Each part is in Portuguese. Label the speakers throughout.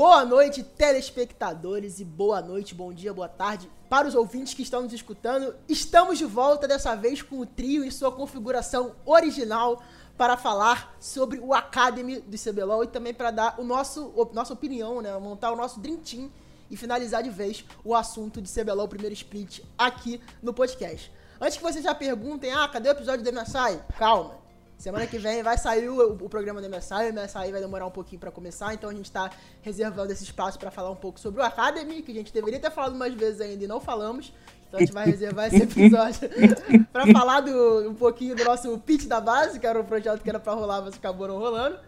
Speaker 1: Boa noite, telespectadores, e boa noite, bom dia, boa tarde para os ouvintes que estão nos escutando. Estamos de volta, dessa vez com o trio em sua configuração original, para falar sobre o Academy do CBLOL e também para dar o nosso, nossa opinião, né? Montar o nosso Dream Team e finalizar de vez o assunto de CBLOL primeiro split aqui no podcast. Antes que vocês já perguntem, ah, cadê o episódio do MSI? Calma. Semana que vem vai sair o, o programa do MSI, o MSI vai demorar um pouquinho para começar, então a gente tá reservando esse espaço para falar um pouco sobre o Academy, que a gente deveria ter falado mais vezes ainda e não falamos. Então a gente vai reservar esse episódio para falar do, um pouquinho do nosso pitch da base, que era um projeto que era para rolar, mas acabou não rolando.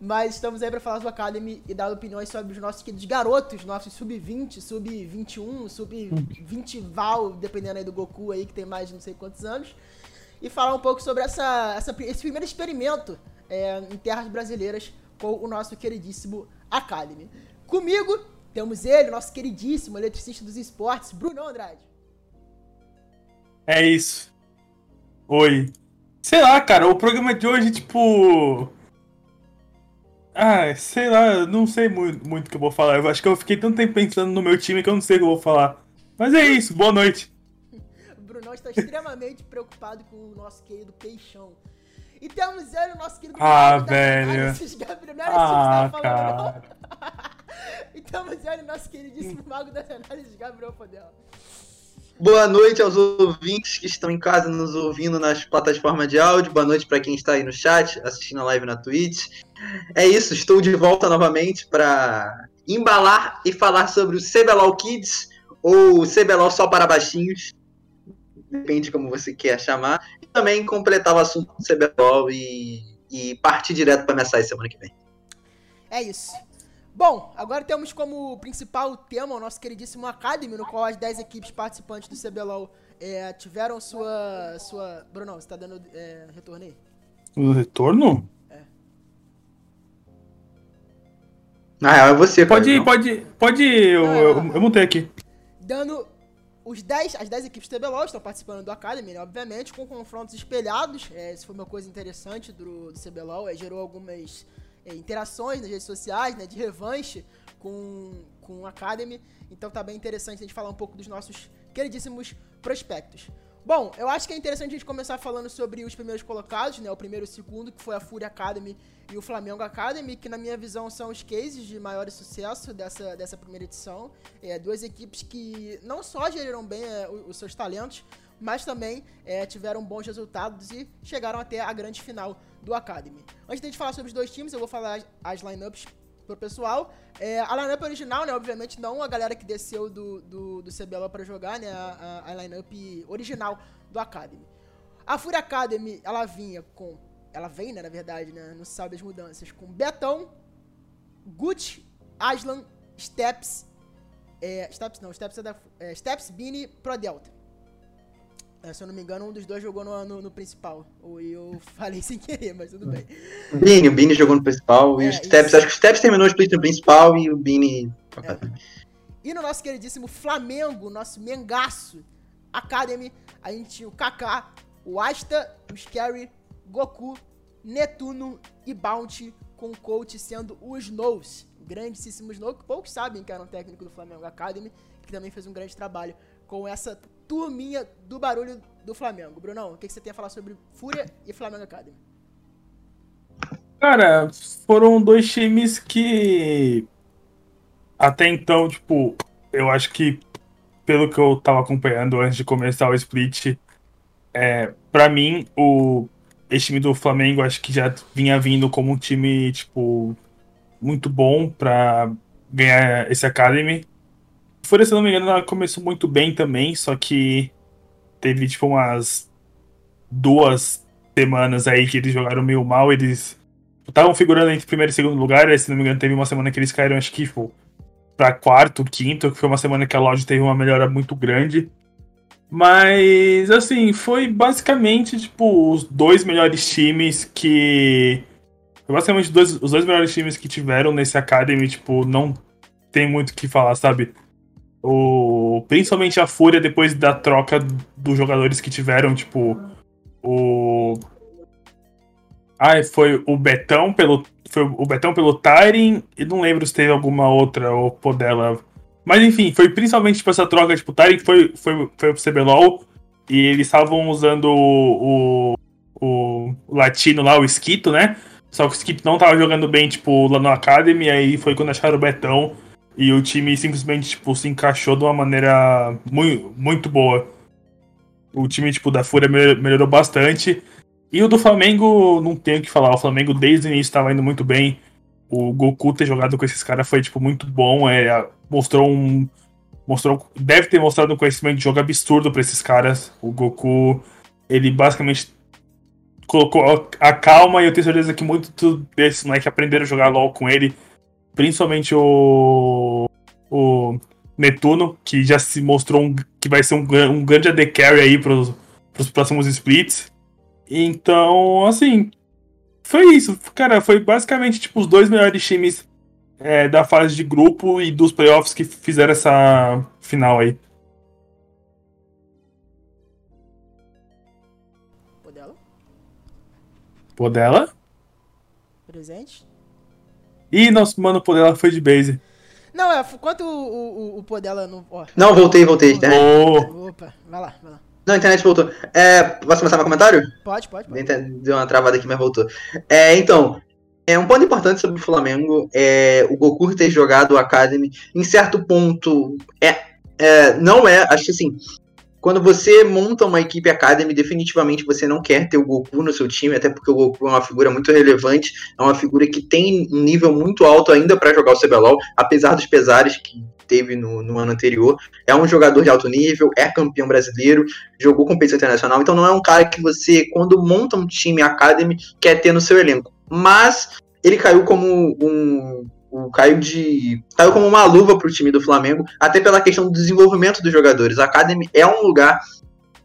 Speaker 1: Mas estamos aí para falar do Academy e dar opiniões sobre os nossos queridos garotos, nossos sub-20, sub-21, sub-20 Val, dependendo aí do Goku aí, que tem mais de não sei quantos anos e falar um pouco sobre essa, essa esse primeiro experimento é, em terras brasileiras com o nosso queridíssimo Academy. Comigo temos ele, nosso queridíssimo eletricista dos esportes, Bruno Andrade.
Speaker 2: É isso. Oi. Sei lá, cara, o programa de hoje, tipo. Ah, sei lá, não sei muito, muito o que eu vou falar. Eu acho que eu fiquei tanto tempo pensando no meu time que eu não sei o que eu vou falar. Mas é isso, boa noite.
Speaker 1: Brunão está extremamente preocupado com o nosso querido Peixão. E temos ele, o nosso querido
Speaker 2: Ah, velho.
Speaker 1: Gabriel. Não era ah, isso que você tava falando, não. e temos ele, o nosso queridíssimo mago das análises, Gabriel Fodel.
Speaker 3: Boa noite aos ouvintes que estão em casa nos ouvindo nas plataformas de áudio. Boa noite para quem está aí no chat, assistindo a live na Twitch. É isso, estou de volta novamente para embalar e falar sobre o CBLOL Kids ou CBLOL só para baixinhos depende como você quer chamar, e também completar o assunto do CBLOL e, e partir direto para a MSI semana que vem.
Speaker 1: É isso. Bom, agora temos como principal tema o nosso queridíssimo Academy, no qual as 10 equipes participantes do CBLOL é, tiveram sua. sua. Bruno, você tá dando é, retorno aí?
Speaker 2: O retorno? É.
Speaker 3: Ah, é você,
Speaker 2: Pode ir, pode ir, pode ir, eu, eu, eu montei aqui.
Speaker 1: Dando os 10, as 10 equipes TBLOL estão participando do Academy, né? obviamente, com confrontos espelhados. É, isso foi uma coisa interessante do, do CBLOL, é, gerou algumas é, interações nas redes sociais, né, de revanche com, com o Academy. Então tá bem interessante a gente falar um pouco dos nossos queridíssimos prospectos. Bom, eu acho que é interessante a gente começar falando sobre os primeiros colocados, né? O primeiro e o segundo, que foi a Fúria Academy e o Flamengo Academy, que na minha visão são os cases de maior sucesso dessa, dessa primeira edição. É, duas equipes que não só geriram bem é, os, seus talentos, mas também é, tiveram bons resultados e chegaram até a grande final do Academy. Antes de gente falar sobre os dois times, eu vou falar as lineups pro pessoal. É, a lineup original, né? Obviamente, não a galera que desceu do, do, do CBLOL para jogar, né? A, a, a lineup original do Academy. A Fúria Academy, ela vinha com. Ela vem, né, na verdade, né? Não sabe as mudanças. Com Betão, Gucci, Aslan, Steps. É, Steps não, Steps é da. É, Steps, Bini, Pro Delta. É, se eu não me engano, um dos dois jogou no, no, no principal. Ou eu falei sem querer, mas tudo bem.
Speaker 3: O Bini, o Bini jogou no principal. É, e o Steps, acho que o Steps terminou o split no principal e o Bini. É.
Speaker 1: E no nosso queridíssimo Flamengo, nosso Mengaço Academy, a gente tinha o Kaká, o Asta, o Scary, Goku, Netuno e Bounty, com o coach sendo o Snows. O grandíssimo Snow, que poucos sabem que era um técnico do Flamengo Academy, que também fez um grande trabalho com essa turminha do barulho do Flamengo. Brunão, o que, você tem a falar sobre Fúria e Flamengo Academy?
Speaker 2: Cara, foram dois times que até então, tipo, eu acho que pelo que eu tava acompanhando antes de começar o split, é, para mim o esse time do Flamengo acho que já vinha vindo como um time tipo muito bom para ganhar esse academy. Fúria, se não me engano, ela começou muito bem também, só que teve tipo umas duas semanas aí que eles jogaram meio mal, eles estavam figurando entre primeiro e segundo lugar, aí, se não me engano, teve uma semana que eles caíram, acho que tipo, pra quarto, quinto, que foi uma semana que a loja teve uma melhora muito grande. Mas, assim, foi basicamente, tipo, os dois melhores times que. Foi basicamente dois, os dois melhores times que tiveram nesse Academy, tipo, não tem muito o que falar, sabe? O, principalmente a Fúria depois da troca dos jogadores que tiveram, tipo, o. Ah, foi o Betão pelo. Foi o Betão pelo Tyrin e não lembro se teve alguma outra ou Podela. Mas enfim, foi principalmente tipo, essa troca, tipo, o Tyrin foi, foi, foi pro CBLOL e eles estavam usando o, o, o, latino lá, o Esquito, né? Só que o Esquito não tava jogando bem, tipo, lá no Academy, aí foi quando acharam o Betão e o time simplesmente, tipo, se encaixou de uma maneira muito, muito boa. O time, tipo, da Fúria melhorou bastante. E o do Flamengo, não tenho o que falar. O Flamengo desde o início estava indo muito bem. O Goku ter jogado com esses caras foi, tipo, muito bom. É, mostrou um. Mostrou. Deve ter mostrado um conhecimento de jogo absurdo para esses caras. O Goku, ele basicamente colocou a calma e eu tenho certeza que muitos desses moleques aprenderam a jogar LOL com ele. Principalmente o. O Netuno, que já se mostrou um, que vai ser um, um grande AD Carry aí pros, pros próximos splits. Então, assim, foi isso. Cara, foi basicamente tipo os dois melhores times é, da fase de grupo e dos playoffs que fizeram essa final aí.
Speaker 1: Podela?
Speaker 2: Podela?
Speaker 1: Presente?
Speaker 2: Ih, nosso mano Podela foi de base.
Speaker 1: Não, é, quanto o, o, o Podela não. Ó.
Speaker 3: Não, voltei, voltei. Né?
Speaker 2: Oh.
Speaker 1: Opa, vai lá, vai lá.
Speaker 3: Não, a internet voltou. É, posso começar meu comentário?
Speaker 1: Pode, pode. pode.
Speaker 3: Deu uma travada aqui, mas voltou. É, então, é um ponto importante sobre o Flamengo é o Goku ter jogado o Academy. Em certo ponto, é, é, não é, acho que assim, quando você monta uma equipe Academy, definitivamente você não quer ter o Goku no seu time, até porque o Goku é uma figura muito relevante, é uma figura que tem um nível muito alto ainda para jogar o CBLOL, apesar dos pesares que teve no, no, ano anterior. É um jogador de alto nível, é campeão brasileiro, jogou competição internacional, então não é um cara que você, quando monta um time Academy, quer ter no seu elenco. Mas ele caiu como um. Um caiu de. caiu como uma luva para o time do Flamengo, até pela questão do desenvolvimento dos jogadores. A Academy é um lugar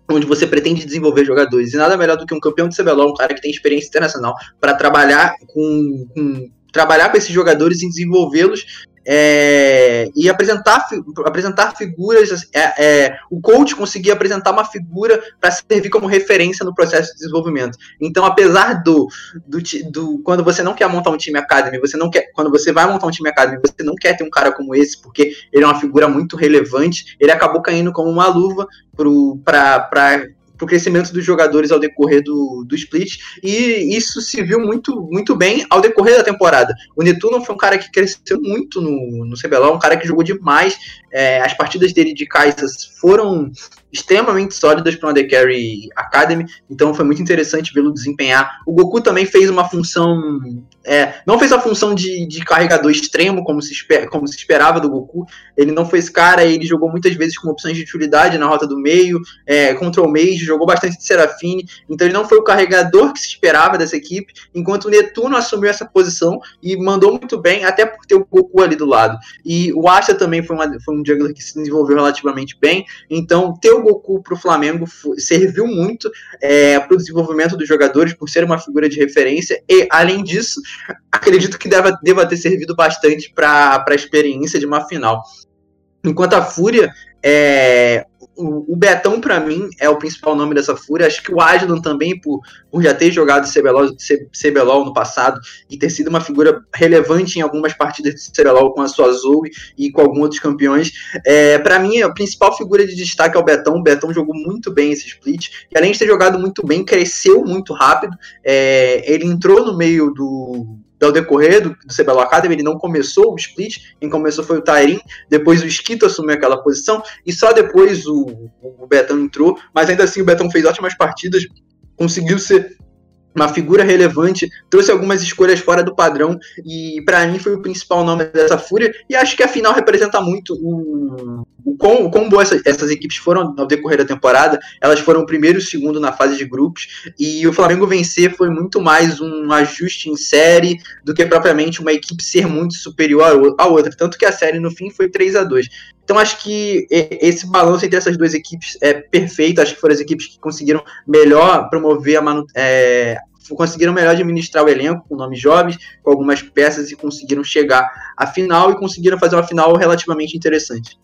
Speaker 3: onde você pretende desenvolver jogadores. E nada melhor do que um campeão de CBLOL, um cara que tem experiência internacional, para trabalhar com, com, trabalhar com esses jogadores e desenvolvê-los é, e apresentar, apresentar figuras. É, é, o coach conseguir apresentar uma figura para servir como referência no processo de desenvolvimento. Então, apesar do, do, do, Quando você não quer montar um time academy, você não quer. Quando você vai montar um time academy, você não quer ter um cara como esse, porque ele é uma figura muito relevante. Ele acabou caindo como uma luva para para o crescimento dos jogadores ao decorrer do, do split, e isso se viu muito, muito bem ao decorrer da temporada. O Netuno foi um cara que cresceu muito no, no CBLOL, um cara que jogou demais, é, as partidas dele de Kaisas foram extremamente sólidas para o The Carry Academy, então foi muito interessante vê-lo desempenhar. O Goku também fez uma função, é, não fez a função de, de carregador extremo como se, esper, como se esperava do Goku, ele não foi esse cara, ele jogou muitas vezes com opções de utilidade na rota do meio, é, control mage, jogou bastante de Serafine, então ele não foi o carregador que se esperava dessa equipe, enquanto o Netuno assumiu essa posição e mandou muito bem, até por ter o Goku ali do lado. E o Asha também foi, uma, foi um jungler que se desenvolveu relativamente bem, então ter o Goku para o Flamengo serviu muito é, para o desenvolvimento dos jogadores, por ser uma figura de referência, e além disso, acredito que deva, deva ter servido bastante para a experiência de uma final. Enquanto a Fúria, é, o, Betão, para mim, é o principal nome dessa fúria. Acho que o Aslan também, por, por já ter jogado CBLOL, CBLOL no passado e ter sido uma figura relevante em algumas partidas de CBLOL com a sua Zoe e com alguns outros campeões. É, para mim, a principal figura de destaque é o Betão. O Betão jogou muito bem esse split. E além de ter jogado muito bem, cresceu muito rápido. É, ele entrou no meio do, ao decorrer do, do Academy, ele não começou o split, quem começou foi o Tairin, depois o Skito assumiu aquela posição, e só depois o, o Betão entrou, mas ainda assim o Betão fez ótimas partidas, conseguiu ser uma figura relevante, trouxe algumas escolhas fora do padrão e para mim foi o principal nome dessa fúria. E acho que a final representa muito o, o quão, quão boas essas, essas, equipes foram ao decorrer da temporada. Elas foram o primeiro e o segundo na fase de grupos. E o Flamengo vencer foi muito mais um ajuste em série do que propriamente uma equipe ser muito superior à outra, tanto que a série no fim foi 3 a 2 então acho que esse balanço entre essas duas equipes é perfeito. Acho que foram as equipes que conseguiram melhor promover a manu é, conseguiram melhor administrar o elenco com nomes jovens, com algumas peças e conseguiram chegar à final e conseguiram fazer uma final relativamente interessante.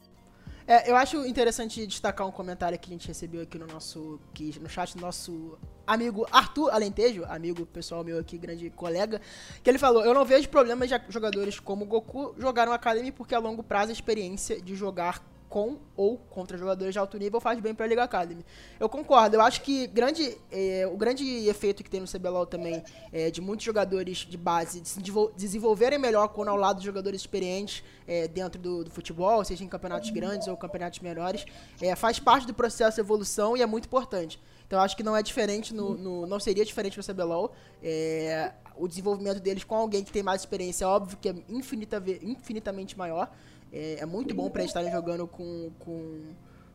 Speaker 1: É, eu acho interessante destacar um comentário que a gente recebeu aqui no nosso. No chat do nosso amigo Arthur Alentejo, amigo pessoal meu aqui, grande colega, que ele falou: Eu não vejo problemas de jogadores como Goku jogar no Academy porque a longo prazo a experiência de jogar com ou contra jogadores de alto nível faz bem para a Liga Academy. Eu concordo, eu acho que grande, é, o grande efeito que tem no CBLOL também é de muitos jogadores de base se desenvolverem melhor quando ao lado de jogadores experientes é, dentro do, do, futebol, seja em campeonatos grandes ou campeonatos menores, é, faz parte do processo de evolução e é muito importante. Então acho que não é diferente, no, no não seria diferente no CBLOL. É, o desenvolvimento deles com alguém que tem mais experiência, é óbvio que é infinita, infinitamente maior. É, é muito bom para eles estarem jogando com, com,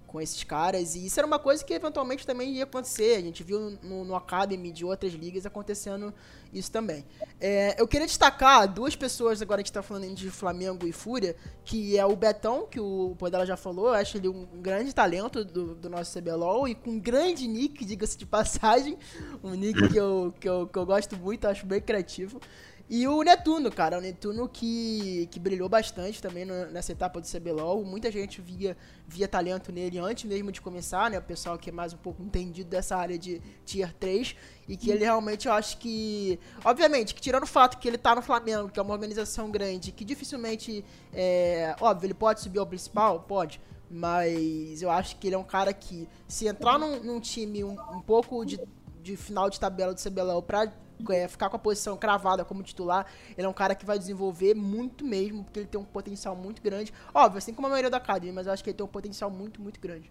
Speaker 1: com esses caras. E isso era uma coisa que eventualmente também ia acontecer. A gente viu no, no Academy de outras ligas acontecendo isso também. É, eu queria destacar duas pessoas, agora a gente tá falando de Flamengo e Fúria, que é o Betão, que o Podela já falou. Eu acho ele um grande talento do, do nosso CBLOL e com um grande nick, diga-se de passagem. Um nick que eu, que, eu, que eu gosto muito, acho bem criativo. E o Netuno, cara, o Netuno que, que brilhou bastante também nessa etapa do CBLOL. Muita gente via, via talento nele antes mesmo de começar, né? O pessoal que é mais um pouco entendido dessa área de Tier 3. E que ele realmente, eu acho que. Obviamente, que tirando o fato que ele tá no Flamengo, que é uma organização grande, que dificilmente. É, óbvio, ele pode subir ao principal? Pode. Mas eu acho que ele é um cara que, se entrar num, num time um, um pouco de, de final de tabela do CBLOL pra é, ficar com a posição cravada como titular, ele é um cara que vai desenvolver muito mesmo, porque ele tem um potencial muito grande. Óbvio, assim como a maioria da academia, mas eu acho que ele tem um potencial muito, muito grande.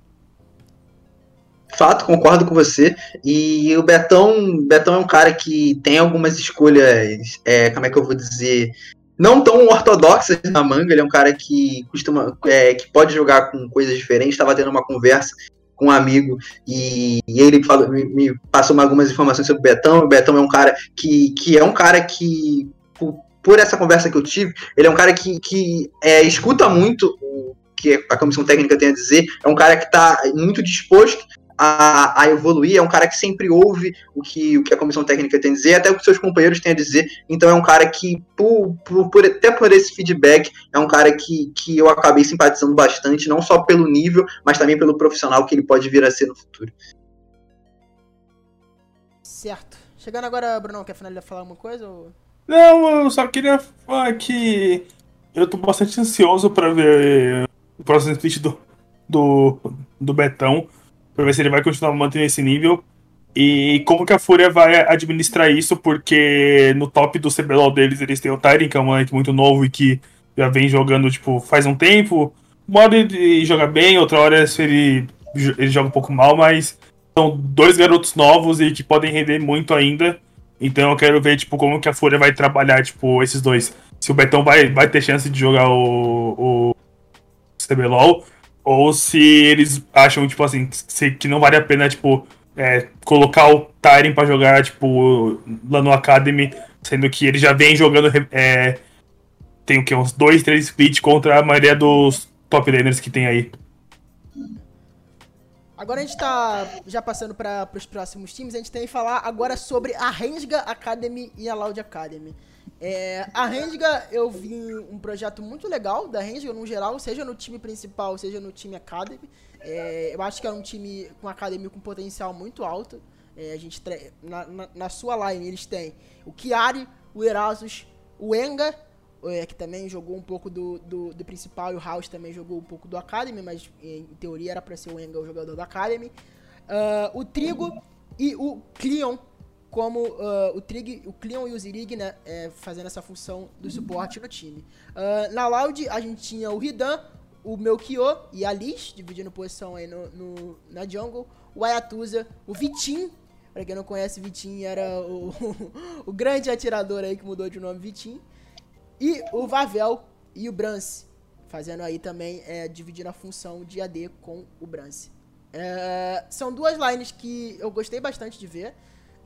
Speaker 3: Fato, concordo com você. E o Betão, Betão é um cara que tem algumas escolhas, é, como é que eu vou dizer, não tão ortodoxas na manga. Ele é um cara que costuma, é, que pode jogar com coisas diferentes. Estava tendo uma conversa com um amigo e, e ele falou, me, me, passou algumas informações sobre o Betão. O Betão é um cara que, que é um cara que, por, por essa conversa que eu tive, ele é um cara que, que é, escuta muito o que a comissão técnica tem a dizer, é um cara que está muito disposto a, a, evoluir, é um cara que sempre ouve o que, o que a comissão técnica tem a dizer, até o que seus companheiros têm a dizer. Então é um cara que, por, por, por, até por esse feedback, é um cara que, que eu acabei simpatizando bastante, não só pelo nível, mas também pelo profissional que ele pode vir a ser no futuro.
Speaker 1: Certo. Chegando agora, Bruno, quer finalizar falar alguma coisa? Ou...
Speaker 2: Não, eu só queria falar que eu tô bastante ansioso para ver o próximo split do, do, do Betão para ver se ele vai continuar mantendo esse nível e como que a Fúria vai administrar isso, porque no top do CBLOL deles eles têm o Tyrion, que é um moleque muito novo e que já vem jogando, tipo, faz um tempo. Uma hora ele joga bem, outra hora ele, ele joga um pouco mal, mas são dois garotos novos e que podem render muito ainda. Então eu quero ver, tipo, como que a Fúria vai trabalhar, tipo, esses dois. Se o Betão vai, vai ter chance de jogar o, o CBLOL, ou se eles acham, tipo assim, que não vale a pena, tipo, é, colocar o Tyrion pra jogar, tipo, lá no Academy, sendo que ele já vem jogando. É, tem o que? Uns dois, três splits contra a maioria dos top laners que tem aí.
Speaker 1: Agora a gente tá já passando para os próximos times, a gente tem que falar agora sobre a Rensga Academy e a Loud Academy. É, a Rendiga, eu vi um projeto muito legal da Rendiga no geral, seja no time principal, seja no time Academy. É, eu acho que é um time com academia com potencial muito alto. É, a gente na, na, na, sua line eles têm o Chiari, o Erasus, o Enga, é, que também jogou um pouco do, do, do, principal, e o House também jogou um pouco do Academy, mas em teoria era para ser o Enga o jogador do Academy. Uh, o Trigo e o Cleon, como uh, o Trig, o Cleon e o Zirig, né, é, fazendo essa função do suporte no time. Uh, na Loud, a gente tinha o Hidan, o Melchior e a Liz, dividindo posição aí no, no na jungle, o Ayatuza, o Vitim, pra quem não conhece, Vitim era o, o grande atirador aí que mudou de nome Vitim, e o Vavel e o Brance, fazendo aí também, é, dividindo a função de AD com o Brance. É, são duas lines que eu gostei bastante de ver.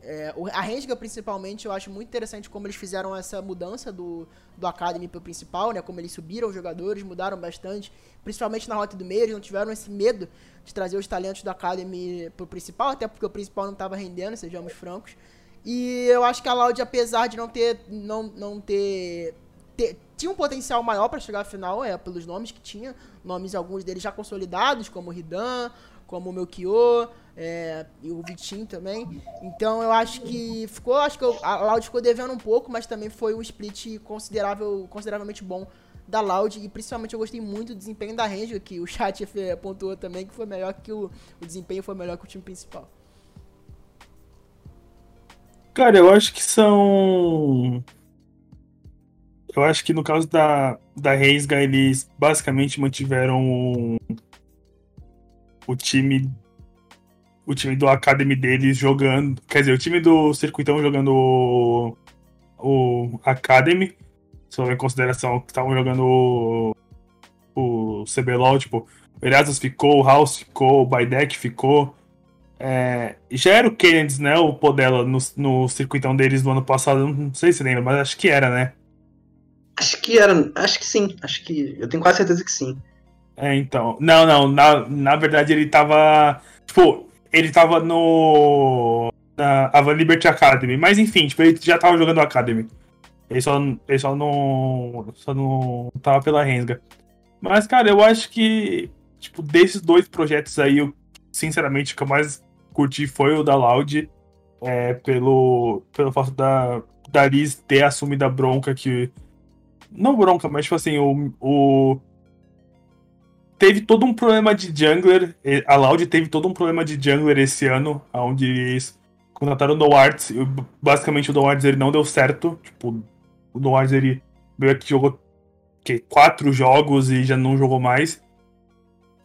Speaker 1: É, a Rensga, principalmente, eu acho muito interessante como eles fizeram essa mudança do, do Academy pro principal, né? Como eles subiram os jogadores, mudaram bastante. Principalmente na rota do meio, eles não tiveram esse medo de trazer os talentos do Academy pro principal, até porque o principal não estava rendendo, sejamos francos. E eu acho que a Loud, apesar de não ter, não, não ter te- tinha um potencial maior pra chegar à final, é, pelos nomes que tinha. Nomes, alguns deles já consolidados, como o Ridan, como o Melchior, é, e o Vitinho também. Então eu acho que ficou, acho que eu- a Loud ficou devendo um pouco, mas também foi um split considerável, consideravelmente bom da Loud e principalmente eu gostei muito do desempenho da Ranger, que o chat pontuou também que foi melhor que o, o desempenho foi melhor que o time principal.
Speaker 2: Cara, eu acho que são. Eu acho que no caso da, da Reisga, eles basicamente mantiveram o, time. O time do Academy deles jogando. Quer dizer, o time do Circuitão jogando o, o Academy. Levar em consideração que estavam jogando o, o CBLOL, tipo, o Erasmus ficou, o House ficou, o Baidek ficou. É, já era o Kennedy, né? O Podela no, no circuitão deles do ano passado. Não sei se lembra, mas acho que era, né?
Speaker 3: Acho que era. Acho que sim. Acho que. Eu tenho quase certeza que sim.
Speaker 2: É, então. Não, não. Na, na verdade, ele tava. Tipo, ele tava no. Na Avan Liberty Academy. Mas enfim, tipo, ele já tava jogando Academy. Ele só, ele só não. Só não tava pela Rensga. Mas, cara, eu acho que. Tipo, desses dois projetos aí, eu, sinceramente, o que eu mais curti foi o da Loud. É, pelo, pelo fato da, da Liz ter assumido a bronca que. Não bronca, mas tipo assim, o, o teve todo um problema de jungler. A Loud teve todo um problema de jungler esse ano, onde eles contrataram o Noarts. e Basicamente o Noarts ele não deu certo. Tipo, o Noarts ele meio que jogou que, quatro jogos e já não jogou mais.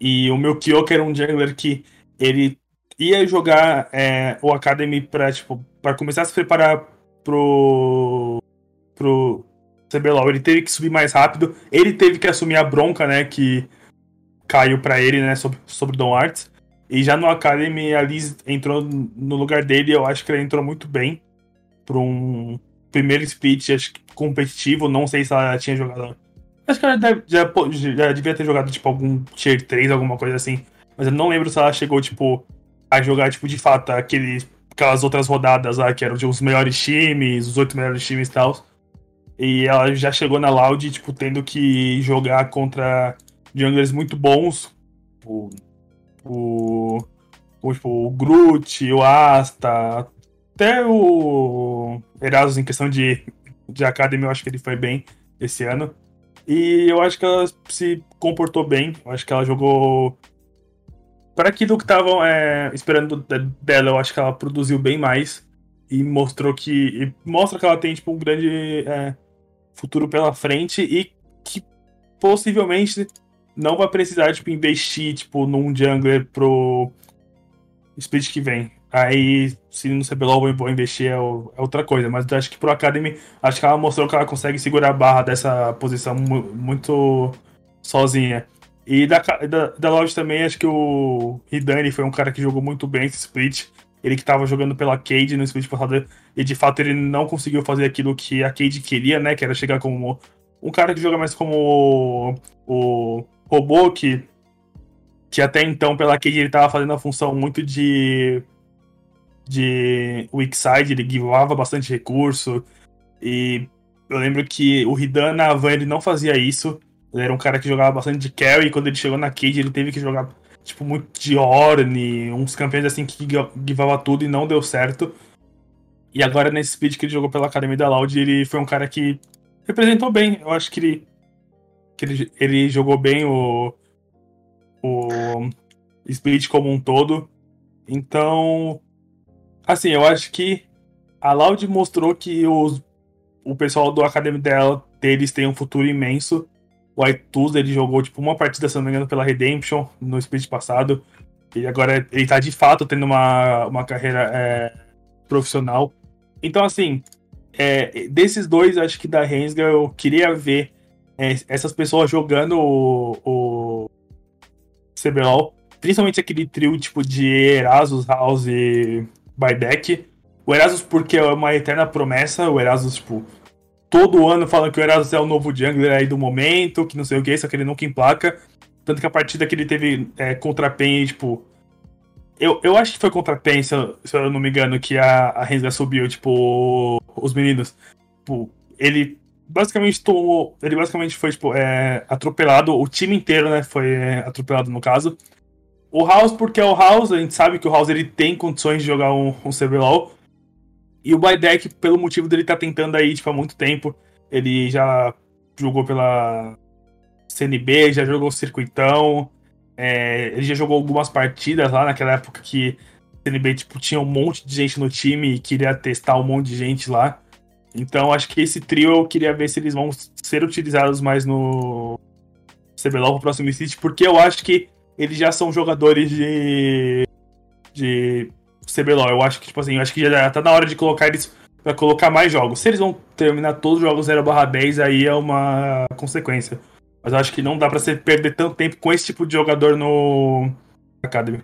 Speaker 2: E o meu Kyo, que era um jungler que ele ia jogar eh, o Academy pra, tipo, pra começar a se preparar pro. pro CBLOL. Ele teve que subir mais rápido. Ele teve que assumir a bronca, né? Que caiu pra ele, né, sobre, sobre Don Arts. E já no Academy, a Liz entrou no lugar dele, eu acho que ela entrou muito bem para um primeiro split acho que competitivo, não sei se ela tinha jogado. Acho que ela já, já devia ter jogado tipo algum tier 3, alguma coisa assim. Mas eu não lembro se ela chegou, tipo, a jogar, tipo, de fato, aqueles, aquelas outras rodadas lá, que eram tipo, os melhores times, os oito melhores times e tal. E ela já chegou na Loud, tipo, tendo que jogar contra junglers muito bons. O, o, o, tipo, o Groot, o Asta, até o Erasmus em questão de, de Academy, eu acho que ele foi bem esse ano. E eu acho que ela se comportou bem. Eu acho que ela jogou. Para aquilo que estavam é, esperando de- dela, eu acho que ela produziu bem mais. E mostrou que. e mostra que ela tem tipo, um grande é, futuro pela frente e que possivelmente não vai precisar tipo, investir tipo, num jungler pro split que vem. Aí, se no CBLOL vou investir é, é outra coisa. Mas acho que pro Academy, acho que ela mostrou que ela consegue segurar a barra dessa posição mu- muito sozinha. E da, da, da Loud também, acho que o Hidani foi um cara que jogou muito bem esse split. Ele que tava jogando pela Cade no split passado. E de fato ele não conseguiu fazer aquilo que a Cade queria, né? Que era chegar como um cara que joga mais como o, o robô, que, que até então pela Cade ele tava fazendo a função muito de de weak side, ele givava bastante recurso. E eu lembro que o Hidan na Van ele não fazia isso. Ele era um cara que jogava bastante de carry, e quando ele chegou na Cade ele teve que jogar tipo muito de Orne, uns campeões assim que givava tudo e não deu certo. E agora nesse speed que ele jogou pela Academia da Loud, ele foi um cara que representou bem. Eu acho que ele que ele, ele jogou bem o o split como um todo. Então, Assim, eu acho que a Loud mostrou que os, o pessoal do Academy dela, deles tem um futuro imenso. O Aituz, ele jogou tipo uma partida, se não me engano, pela Redemption no split passado. E agora ele tá de fato tendo uma, uma carreira é, profissional. Então, assim, é, desses dois, acho que da Rensga, eu queria ver é, essas pessoas jogando o, o CBLOL. Principalmente aquele trio tipo de Erasus, House e Baidek. O Erasus, porque é uma eterna promessa. O Erasus, tipo, todo ano falam que o Erasus é o novo jungler aí do momento, que não sei o que, só que ele nunca emplaca. Tanto que a partida que ele teve é, contra a PEN, tipo. Eu, eu acho que foi contra a PEN, se eu, se eu não me engano, que a, a Rensga subiu, tipo, os meninos. Tipo, ele basicamente tomou. Ele basicamente foi tipo, é, atropelado, o time inteiro, né? Foi é, atropelado no caso. O House, porque é o House, a gente sabe que o House ele tem condições de jogar um, um CBLOL. E o Baidek, pelo motivo dele estar tá tentando aí, tipo, há muito tempo, ele já jogou pela CNB, já jogou o Circuitão, é, ele já jogou algumas partidas lá naquela época que o CNB, tipo, tinha um monte de gente no time e queria testar um monte de gente lá. Então, acho que esse trio eu queria ver se eles vão ser utilizados mais no CBLOL pro próximo City, porque eu acho que eles já são jogadores de. de CBLOL. Eu acho que, tipo assim, eu acho que já tá na hora de colocar eles pra colocar mais jogos. Se eles vão terminar todos os jogos 0/10, aí é uma consequência. Mas eu acho que não dá pra você perder tanto tempo com esse tipo de jogador no Academy.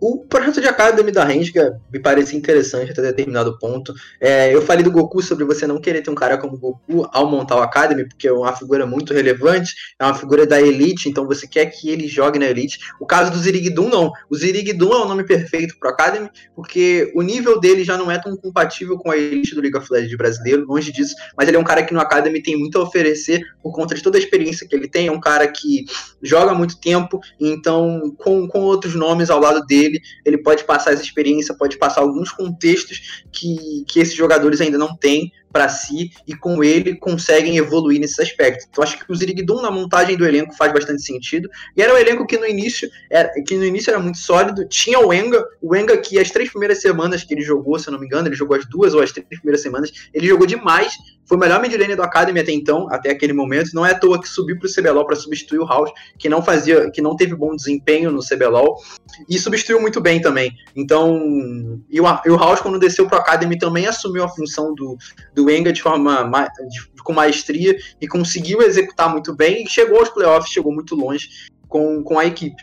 Speaker 3: O projeto de Academy da Renga me parecia interessante até determinado ponto. É, eu falei do Goku sobre você não querer ter um cara como Goku ao montar o Academy, porque é uma figura muito relevante, é uma figura da Elite, então você quer que ele jogue na Elite. O caso do Zirigdum, não. O Zirigdum é o nome perfeito para Academy, porque o nível dele já não é tão compatível com a Elite do League of Legends brasileiro, longe disso, mas ele é um cara que no Academy tem muito a oferecer por conta de toda a experiência que ele tem. É um cara que joga muito tempo, então com, com outros nomes ao lado dele dele, ele pode passar essa experiência, pode passar alguns contextos que, que esses jogadores ainda não têm para si e com ele conseguem evoluir nesse aspecto. Então acho que o Zirigdum na montagem do elenco faz bastante sentido. E era um elenco que no início era, que no início era muito sólido. Tinha o Enga, o Enga que as três primeiras semanas que ele jogou, se eu não me engano, ele jogou as duas ou as três primeiras semanas, ele jogou demais. Foi o melhor midlane do Academy até então, até aquele momento. Não é à toa que subiu para o CBLOL para substituir o House, que não fazia, que não teve bom desempenho no CBLOL e substituiu muito bem também. Então, e o, e o House quando desceu para o Academy também assumiu a função do, do Wenger de forma de, com maestria e conseguiu executar muito bem e chegou aos playoffs, chegou muito longe com, com a equipe.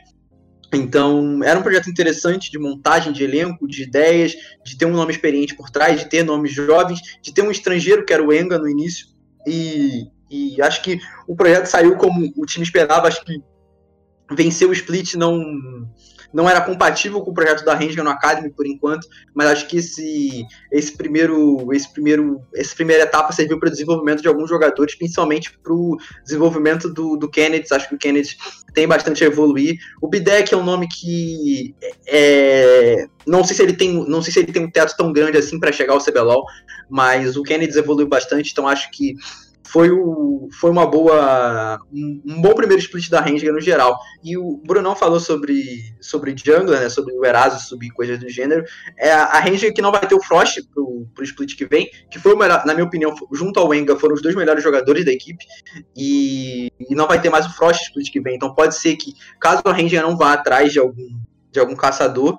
Speaker 3: Então, era um projeto interessante de montagem de elenco, de ideias, de ter um nome experiente por trás, de ter nomes jovens, de ter um estrangeiro, que era o Enga no início. E, e acho que o projeto saiu como o time esperava. Acho que venceu o split não não era compatível com o projeto da Ranger no Academy por enquanto, mas acho que esse, esse primeiro, esse primeiro, essa primeira etapa serviu para o desenvolvimento de alguns jogadores, principalmente para o desenvolvimento do, do Kennedy. Acho que o Kennedy tem bastante a evoluir. O Bidek é um nome que é, não sei se ele tem, não sei se ele tem um teto tão grande assim para chegar ao CBLOL, mas o Kennedy evoluiu bastante, então acho que foi, o, foi uma boa. Um, bom primeiro split da Ranger no geral. E o Brunão falou sobre, sobre Jungler, né? Sobre o Erasus subir coisas do gênero. É a, a que não vai ter o Frost pro, pro split que vem, que foi o melhor, na minha opinião, junto ao Wenga, foram os dois melhores jogadores da equipe. E, e não vai ter mais o Frost split que vem. Então pode ser que, caso a Ranger não vá atrás de algum, de algum caçador,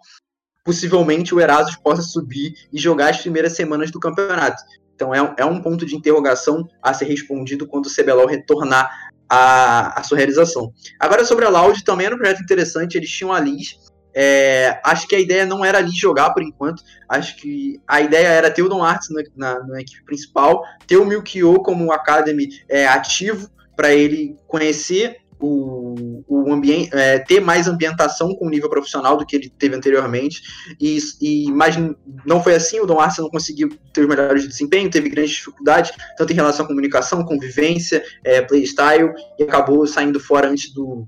Speaker 3: possivelmente o Erasus possa subir e jogar as primeiras semanas do campeonato. Então é, é um ponto de interrogação a ser respondido quando o CBLOL retornar à, à sua realização. Agora sobre a Loud, também era um projeto interessante, eles tinham a Liz. É, acho que a ideia não era ali jogar por enquanto. Acho que a ideia era ter o Don Arts na, na, na equipe principal, ter o Milkyo como Academy é, ativo para ele conhecer o, o ambiente, é, ter mais ambientação com o nível profissional do que ele teve anteriormente. E, e mas não foi assim, o Dom Arce não conseguiu ter os melhores de desempenho, teve grandes dificuldades, tanto em relação à comunicação, convivência, é, playstyle, e acabou saindo fora antes do,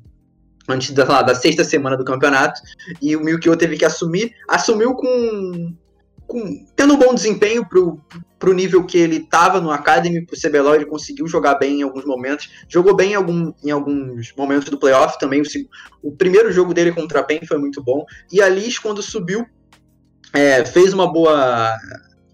Speaker 3: antes da, da, sexta semana do campeonato, e o Milkyo teve que assumir, assumiu com com, tendo um bom desempenho pro, pro nível que ele estava no Academy, pro CBLOL, ele conseguiu jogar bem em alguns momentos, jogou bem em, algum, em alguns momentos do playoff também, o, o primeiro jogo dele contra a PEN foi muito bom, e a Liz, quando subiu, é, fez uma boa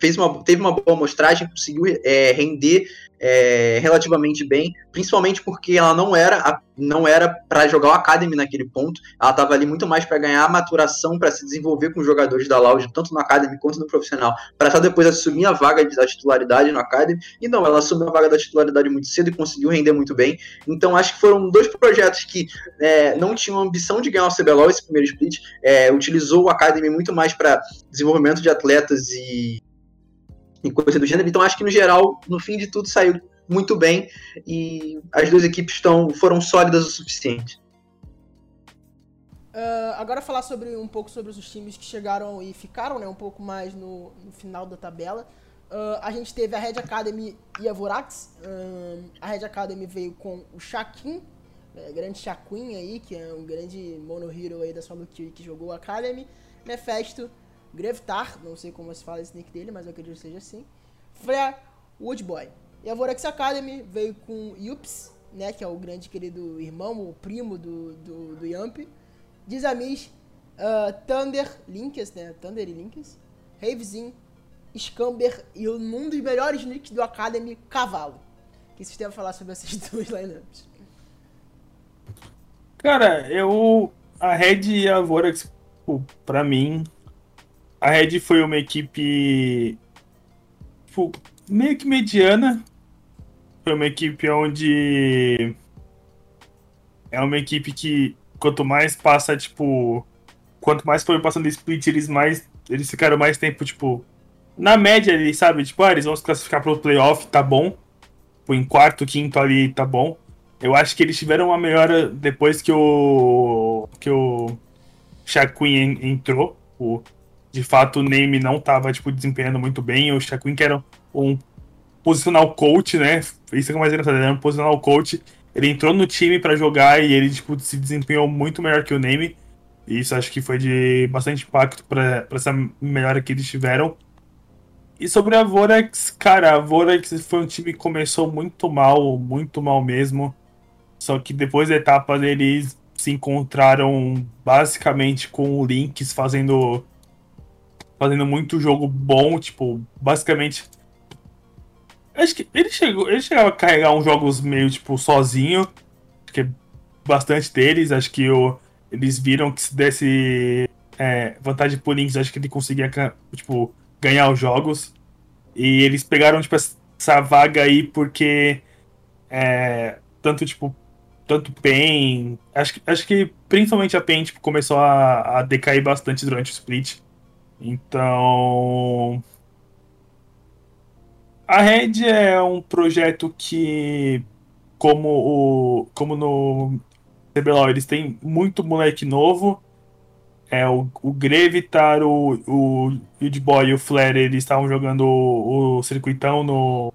Speaker 3: fez uma, teve uma boa amostragem, conseguiu é, render é, relativamente bem, principalmente porque ela não era não era para jogar o Academy naquele ponto, ela estava ali muito mais para ganhar maturação, para se desenvolver com os jogadores da Loud, tanto no Academy quanto no profissional, para só depois assumir a vaga da titularidade no Academy, e não, ela assumiu a vaga da titularidade muito cedo e conseguiu render muito bem, então acho que foram dois projetos que é, não tinham ambição de ganhar o CBLOL esse primeiro split, é, utilizou o Academy muito mais para desenvolvimento de atletas e e coisa do gênero. Então acho que no geral, no fim de tudo, saiu muito bem e as duas equipes estão, foram sólidas o suficiente.
Speaker 1: Uh, agora falar sobre um pouco sobre os times que chegaram e ficaram né, um pouco mais no, no final da tabela. uh, a gente teve a Red Academy e a Vorax. Uh, a Red Academy veio com o Shaquin, é, grande Shaquin aí, que é um grande mono hero aí da Solo Kill que jogou a Academy. Mephesto, Grevtar, não sei como se fala esse nick dele, mas eu acredito que seja assim. Flare, Woodboy. E a Vorax Academy veio com Yups, né, que é o grande querido irmão, o primo do, do, do Yamp. Dizamis, uh, Thunder, Linkers, né, Thunder e Linkers. Ravezin, Scamber e um dos melhores nicks do Academy, Cavalo. Que vocês têm a falar sobre essas duas lineups?
Speaker 2: Cara, eu. A Red e a Vorax, pra mim. A Red foi uma equipe. Tipo, meio que mediana. Foi uma equipe onde. É uma equipe que, quanto mais passa, tipo. Quanto mais foi passando split, eles mais. Eles ficaram mais tempo, tipo. Na média ali, sabe? Tipo, ah, eles vão se classificar pro playoff, tá bom. Tipo, em quarto, quinto ali, tá bom. Eu acho que eles tiveram uma melhora depois que o. que o. Shaquin entrou. O, de fato, o Name não tava, tipo, desempenhando muito bem. O Shaquin, que era um posicional coach, né? Isso é o mais engraçado, ele era um posicional coach. Ele entrou no time para jogar e ele, tipo, se desempenhou muito melhor que o Name. Isso acho que foi de bastante impacto para essa melhora que eles tiveram. E sobre a Vorax, cara, a Vorax foi um time que começou muito mal, muito mal mesmo. Só que depois da etapa eles se encontraram basicamente com o Lynx fazendo fazendo muito jogo bom, tipo, basicamente acho que ele chegou, ele chegava a carregar uns jogos meio tipo sozinho, que bastante deles, acho que o, eles viram que se desse é, vantagem pro Lynx, acho que ele conseguia tipo ganhar os jogos. E eles pegaram tipo essa vaga aí porque é, tanto tipo tanto PEN. Acho, acho que principalmente a PEN tipo, começou a, a decair bastante durante o split. Então. A Red é um projeto que, como, o, como no CBLOL, eles têm muito moleque novo. É, o, o Grevitar, o, o Boy e o Flare, eles estavam jogando o, o circuitão no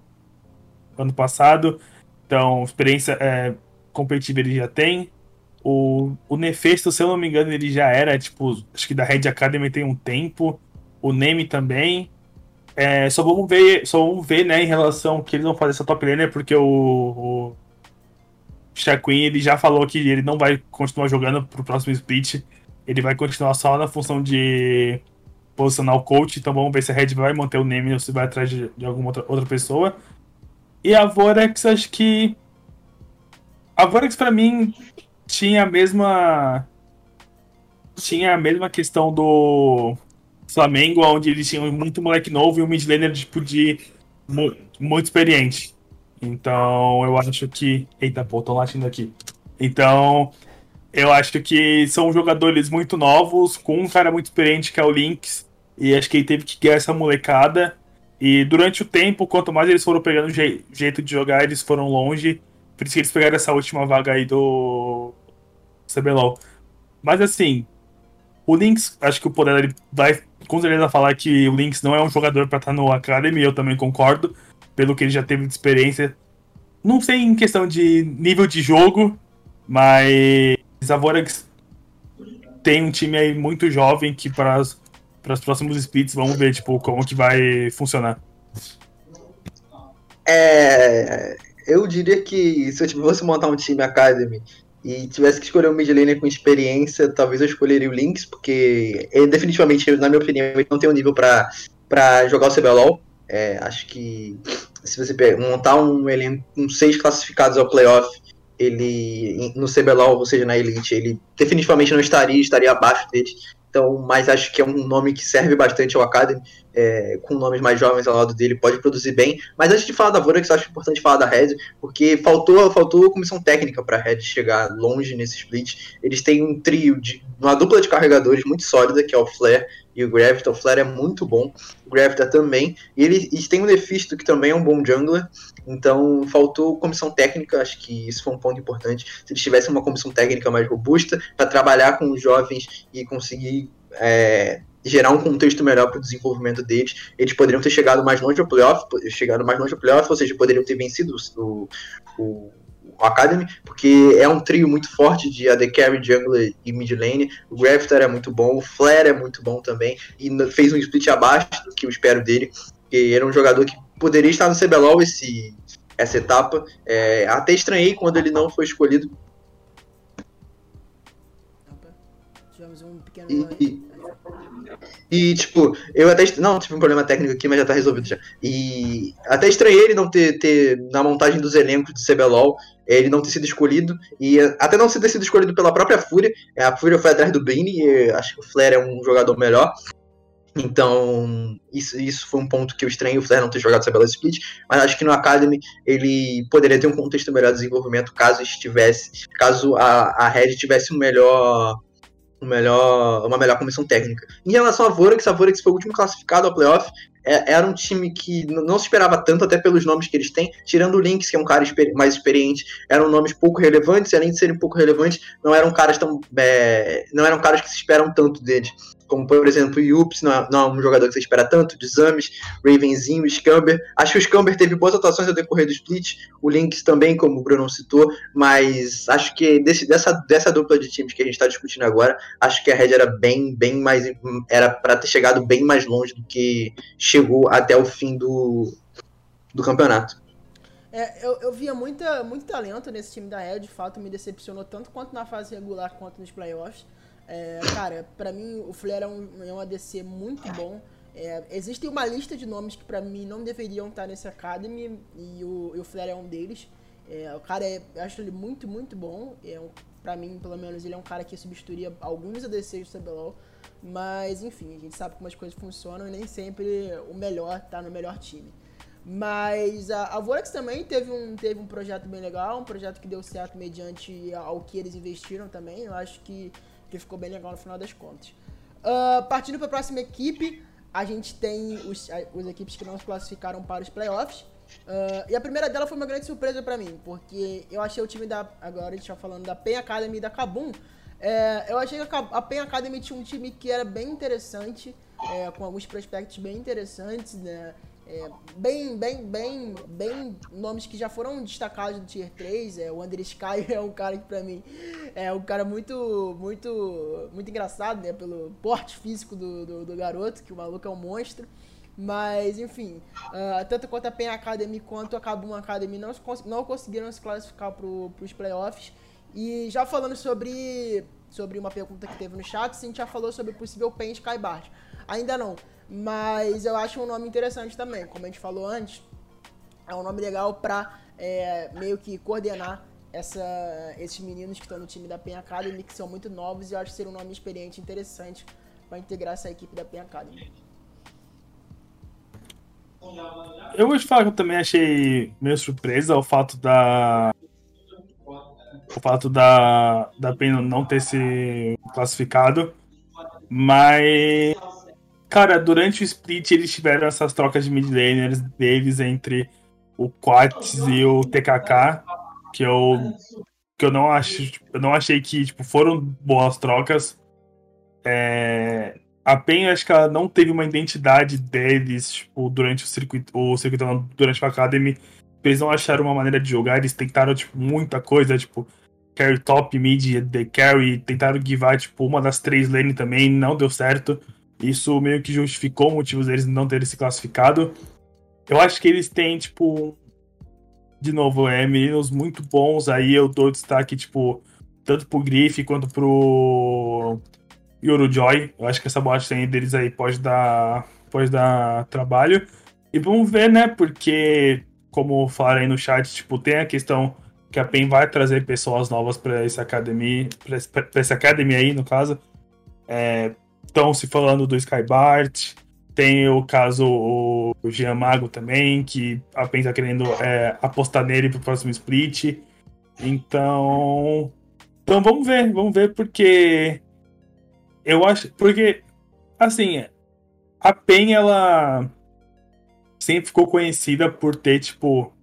Speaker 2: ano passado. Então, experiência é, competitiva ele já tem. O, o Nefesto, se eu não me engano, ele já era, tipo, acho que da Red Academy tem um tempo. O Neme também. É, só vamos ver, só vamos ver, né, em relação que eles vão fazer essa top laner, porque o, o Shaquin, ele já falou que ele não vai continuar jogando pro próximo split. Ele vai continuar só na função de posicionar o coach. Então vamos ver se a Red vai manter o Neme ou se vai atrás de, de alguma outra, outra pessoa. E a Vorax, acho que a Vorax pra mim tinha a mesma. Tinha a mesma questão do Flamengo, onde eles tinham muito moleque novo e um mid laner tipo, de muito experiente. Então eu acho que. Eita, pô, tô latindo aqui. Então, eu acho que são jogadores muito novos, com um cara muito experiente que é o Lynx. E acho que ele teve que ganhar essa molecada. E durante o tempo, quanto mais eles foram pegando je jeito de jogar, eles foram longe. Por isso que eles pegaram essa última vaga aí do CBLOL. Mas assim, o Lynx, acho que o poder ele vai com certeza falar que o Lynx não é um jogador para estar no Academy, eu também concordo, pelo que ele já teve de experiência. Não sei em questão de nível de jogo, mas a Vorax tem um time aí muito jovem que para os próximos splits vamos ver tipo como que vai funcionar.
Speaker 3: É, eu diria que se eu fosse montar um time Academy e tivesse que escolher um mid laner com experiência, talvez eu escolheria o Lynx, porque ele definitivamente, na minha opinião, ele não tem um nível para jogar o CBLOL. É, acho que se você montar um elenco com seis classificados ao playoff, ele no CBLOL, ou seja, na Elite, ele definitivamente não estaria, estaria abaixo deles. Então, mas acho que é um nome que serve bastante ao Academy, é, com nomes mais jovens ao lado dele, pode produzir bem. Mas antes de falar da Vorax, acho importante falar da Red, porque faltou, faltou comissão técnica para a Red chegar longe nesse split. Eles têm um trio, de uma dupla de carregadores muito sólida, que é o Flare e o Gravitar. O Flare é muito bom, o Gravitar também. E eles, eles têm o Nefisto, que também é um bom jungler. Então, faltou comissão técnica, acho que isso foi um ponto importante. Se eles tivessem uma comissão técnica mais robusta para trabalhar com os jovens e conseguir é, gerar um contexto melhor para o desenvolvimento deles. Eles poderiam ter chegado mais longe ao playoff, chegado mais longe ao playoff, ou seja, poderiam ter vencido o, o, o Academy, porque é um trio muito forte de AD Carry, Jungler e Mid Lane. O Gravitar é muito bom, o Flare é muito bom também, e fez um split abaixo do que eu espero dele, porque era um jogador que poderia estar no CBLOL esse, essa etapa. É, até estranhei quando ele não foi escolhido.
Speaker 1: Opa, tivemos um pequeno.
Speaker 3: E, e, tipo, eu até. Não, tive um problema técnico aqui, mas já tá resolvido já. E até estranhei ele não ter, ter na montagem dos elencos de CBLOL, ele não ter sido escolhido. E até não ter sido escolhido pela própria Fúria. É, a Fúria foi atrás do Bane, acho que o Flare é um jogador melhor. Então, isso, isso foi um ponto que eu estranho o Flair não ter jogado essa bela split, mas acho que no Academy ele poderia ter um contexto melhor de desenvolvimento caso estivesse, caso a, a Red tivesse um melhor, um melhor, uma melhor comissão técnica. Em relação a Vorax, a Vorax foi o último classificado ao playoff, é, era um time que não se esperava tanto, até pelos nomes que eles têm, tirando o Lynx, que é um cara mais experiente, eram nomes pouco relevantes, e além de serem pouco relevantes, não eram caras tão. É, não eram caras que se esperam tanto deles como por exemplo o Yups, não, é, não, é um jogador que você espera tanto, Desames, Ravenzinho, Scamber. Acho que o Scamber teve boas atuações ao decorrer do split, o Lynx também, como o Bruno citou, mas acho que desse, dessa, dessa dupla de times que a gente está discutindo agora, acho que a Red era bem, bem mais. era para ter chegado bem mais longe do que chegou até o fim do, do campeonato.
Speaker 1: É, eu, eu via muita, muito talento nesse time da Red, de fato me decepcionou tanto quanto na fase regular quanto nos playoffs. É, cara, pra mim o Flare é um, é um ADC muito bom. É, existe uma lista de nomes que pra mim não deveriam estar nesse Academy e o, e o Flare é um deles. É, o cara é, eu acho ele muito, muito bom. É um, pra mim, pelo menos, ele é um cara que substituiria alguns ADCs do CBLOL. Mas, enfim, a gente sabe como as coisas funcionam e nem sempre o melhor tá no melhor time. Mas a, a Vorax também teve um, teve um projeto bem legal, um projeto que deu certo mediante ao que eles investiram também. Eu acho que que ficou bem legal no final das contas. Uh, partindo para a próxima equipe, a gente tem os, os equipes que não se classificaram para os playoffs. Uh, e a primeira dela foi uma grande surpresa para mim, porque eu achei o time da. Agora a gente tá falando da PEN Academy e da Kabum. É, eu achei que a PEN Academy tinha um time que era bem interessante, é, com alguns prospectos bem interessantes, né? É, bem, bem, bem, bem nomes que já foram destacados do Tier 3. É, o Under Sky é um cara que pra mim é um cara muito, muito, muito engraçado, né? Pelo porte físico do, do, do garoto, que o maluco é um monstro. Mas, enfim, uh, tanto quanto a PEN Academy quanto a Kabum Academy não, não conseguiram se classificar para os playoffs. E já falando sobre, sobre uma pergunta que teve no chat, a gente já falou sobre o possível PEN Skybart. Ainda não. Mas eu acho um nome interessante também. Como a gente falou antes, é um nome legal pra é, meio que coordenar essa, esses meninos que estão no time da Pen Academy, que são muito novos, e eu acho seria um nome experiente interessante para integrar essa equipe da Pen Academy.
Speaker 2: Eu vou te falar que eu também achei meio surpresa o fato da. O fato da, da PEN não ter se classificado. Mas Cara, durante o split eles tiveram essas trocas de mid laners deles entre o Quats e o TKK, que eu que eu não acho, eu não achei que tipo foram boas trocas. É, a PEN acho que ela não teve uma identidade deles tipo, durante o circuito, o circuito durante o Academy. Eles não acharam uma maneira de jogar, eles tentaram tipo muita coisa, tipo carry top, mid, the carry, tentaram givar tipo uma das três lane também, não deu certo. Isso meio que justificou motivos deles não terem se classificado. Eu acho que eles têm, tipo. De novo, é meninos muito bons. Aí eu dou destaque, tipo, tanto pro Griff quanto pro Joy. Eu acho que essa bot deles aí pode dar, pode dar trabalho. E vamos ver, né? Porque, como falaram aí no chat, tipo, tem a questão que a PEN vai trazer pessoas novas para essa academia, para essa academia aí, no caso. É, estão se falando do Skybart. Tem o caso o Jean Mago também, que a PEN tá querendo é, apostar nele pro próximo split. Então. Então vamos ver, vamos ver, porque. Eu acho. Porque, assim, a PEN, ela. Sempre ficou conhecida por ter, tipo,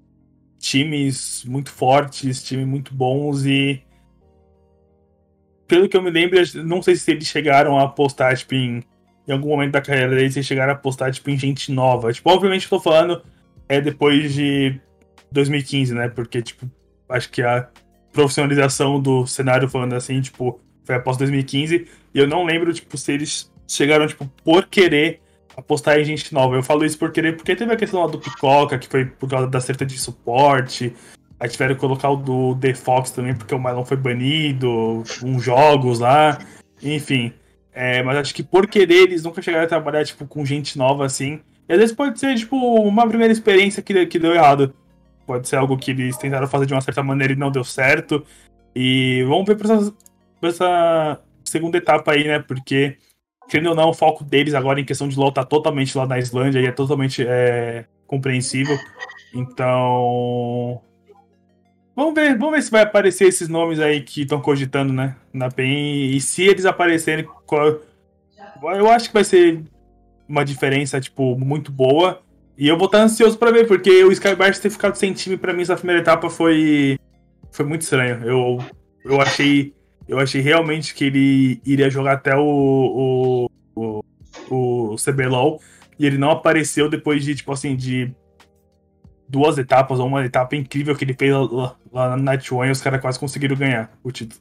Speaker 2: times muito fortes, times muito bons e pelo que eu me lembro, não sei se eles chegaram a apostar tipo, em em algum momento da carreira deles eles chegaram a apostar tipo, em gente nova. Tipo, obviamente eu tô falando é depois de 2015, né? Porque, tipo, acho que a profissionalização do cenário, falando assim, tipo, foi após 2015. E eu não lembro, tipo, se eles chegaram, tipo, por querer apostar em gente nova. Eu falo isso por querer, porque teve a questão lá do Picoca, que foi por causa da certa de suporte. Aí tiveram que colocar o do The Fox também, porque o Mylon foi banido, uns jogos lá, enfim. É, mas acho que por querer eles nunca chegaram a trabalhar, tipo, com gente nova assim. E às vezes pode ser, tipo, uma primeira experiência que, que deu errado. Pode ser algo que eles tentaram fazer de uma certa maneira e não deu certo. E vamos ver pra essa, pra essa segunda etapa aí, né? Porque, querendo ou não, o foco deles agora em questão de LoL tá totalmente lá na Islândia e é totalmente é, compreensível. Então. Vamos ver, vamos ver se vai aparecer esses nomes aí que estão cogitando, né? Na PEN. E se eles aparecerem, eu acho que vai ser uma diferença, tipo, muito boa. E eu vou estar ansioso para ver, porque o Skybarst ter ficado sem time para mim essa primeira etapa foi foi muito estranho. Eu, eu achei eu achei realmente que ele iria jogar até o o, o, o CBLOL e ele não apareceu depois de tipo assim de duas etapas ou uma etapa incrível que ele fez lá, na Night One os caras quase conseguiram ganhar o título.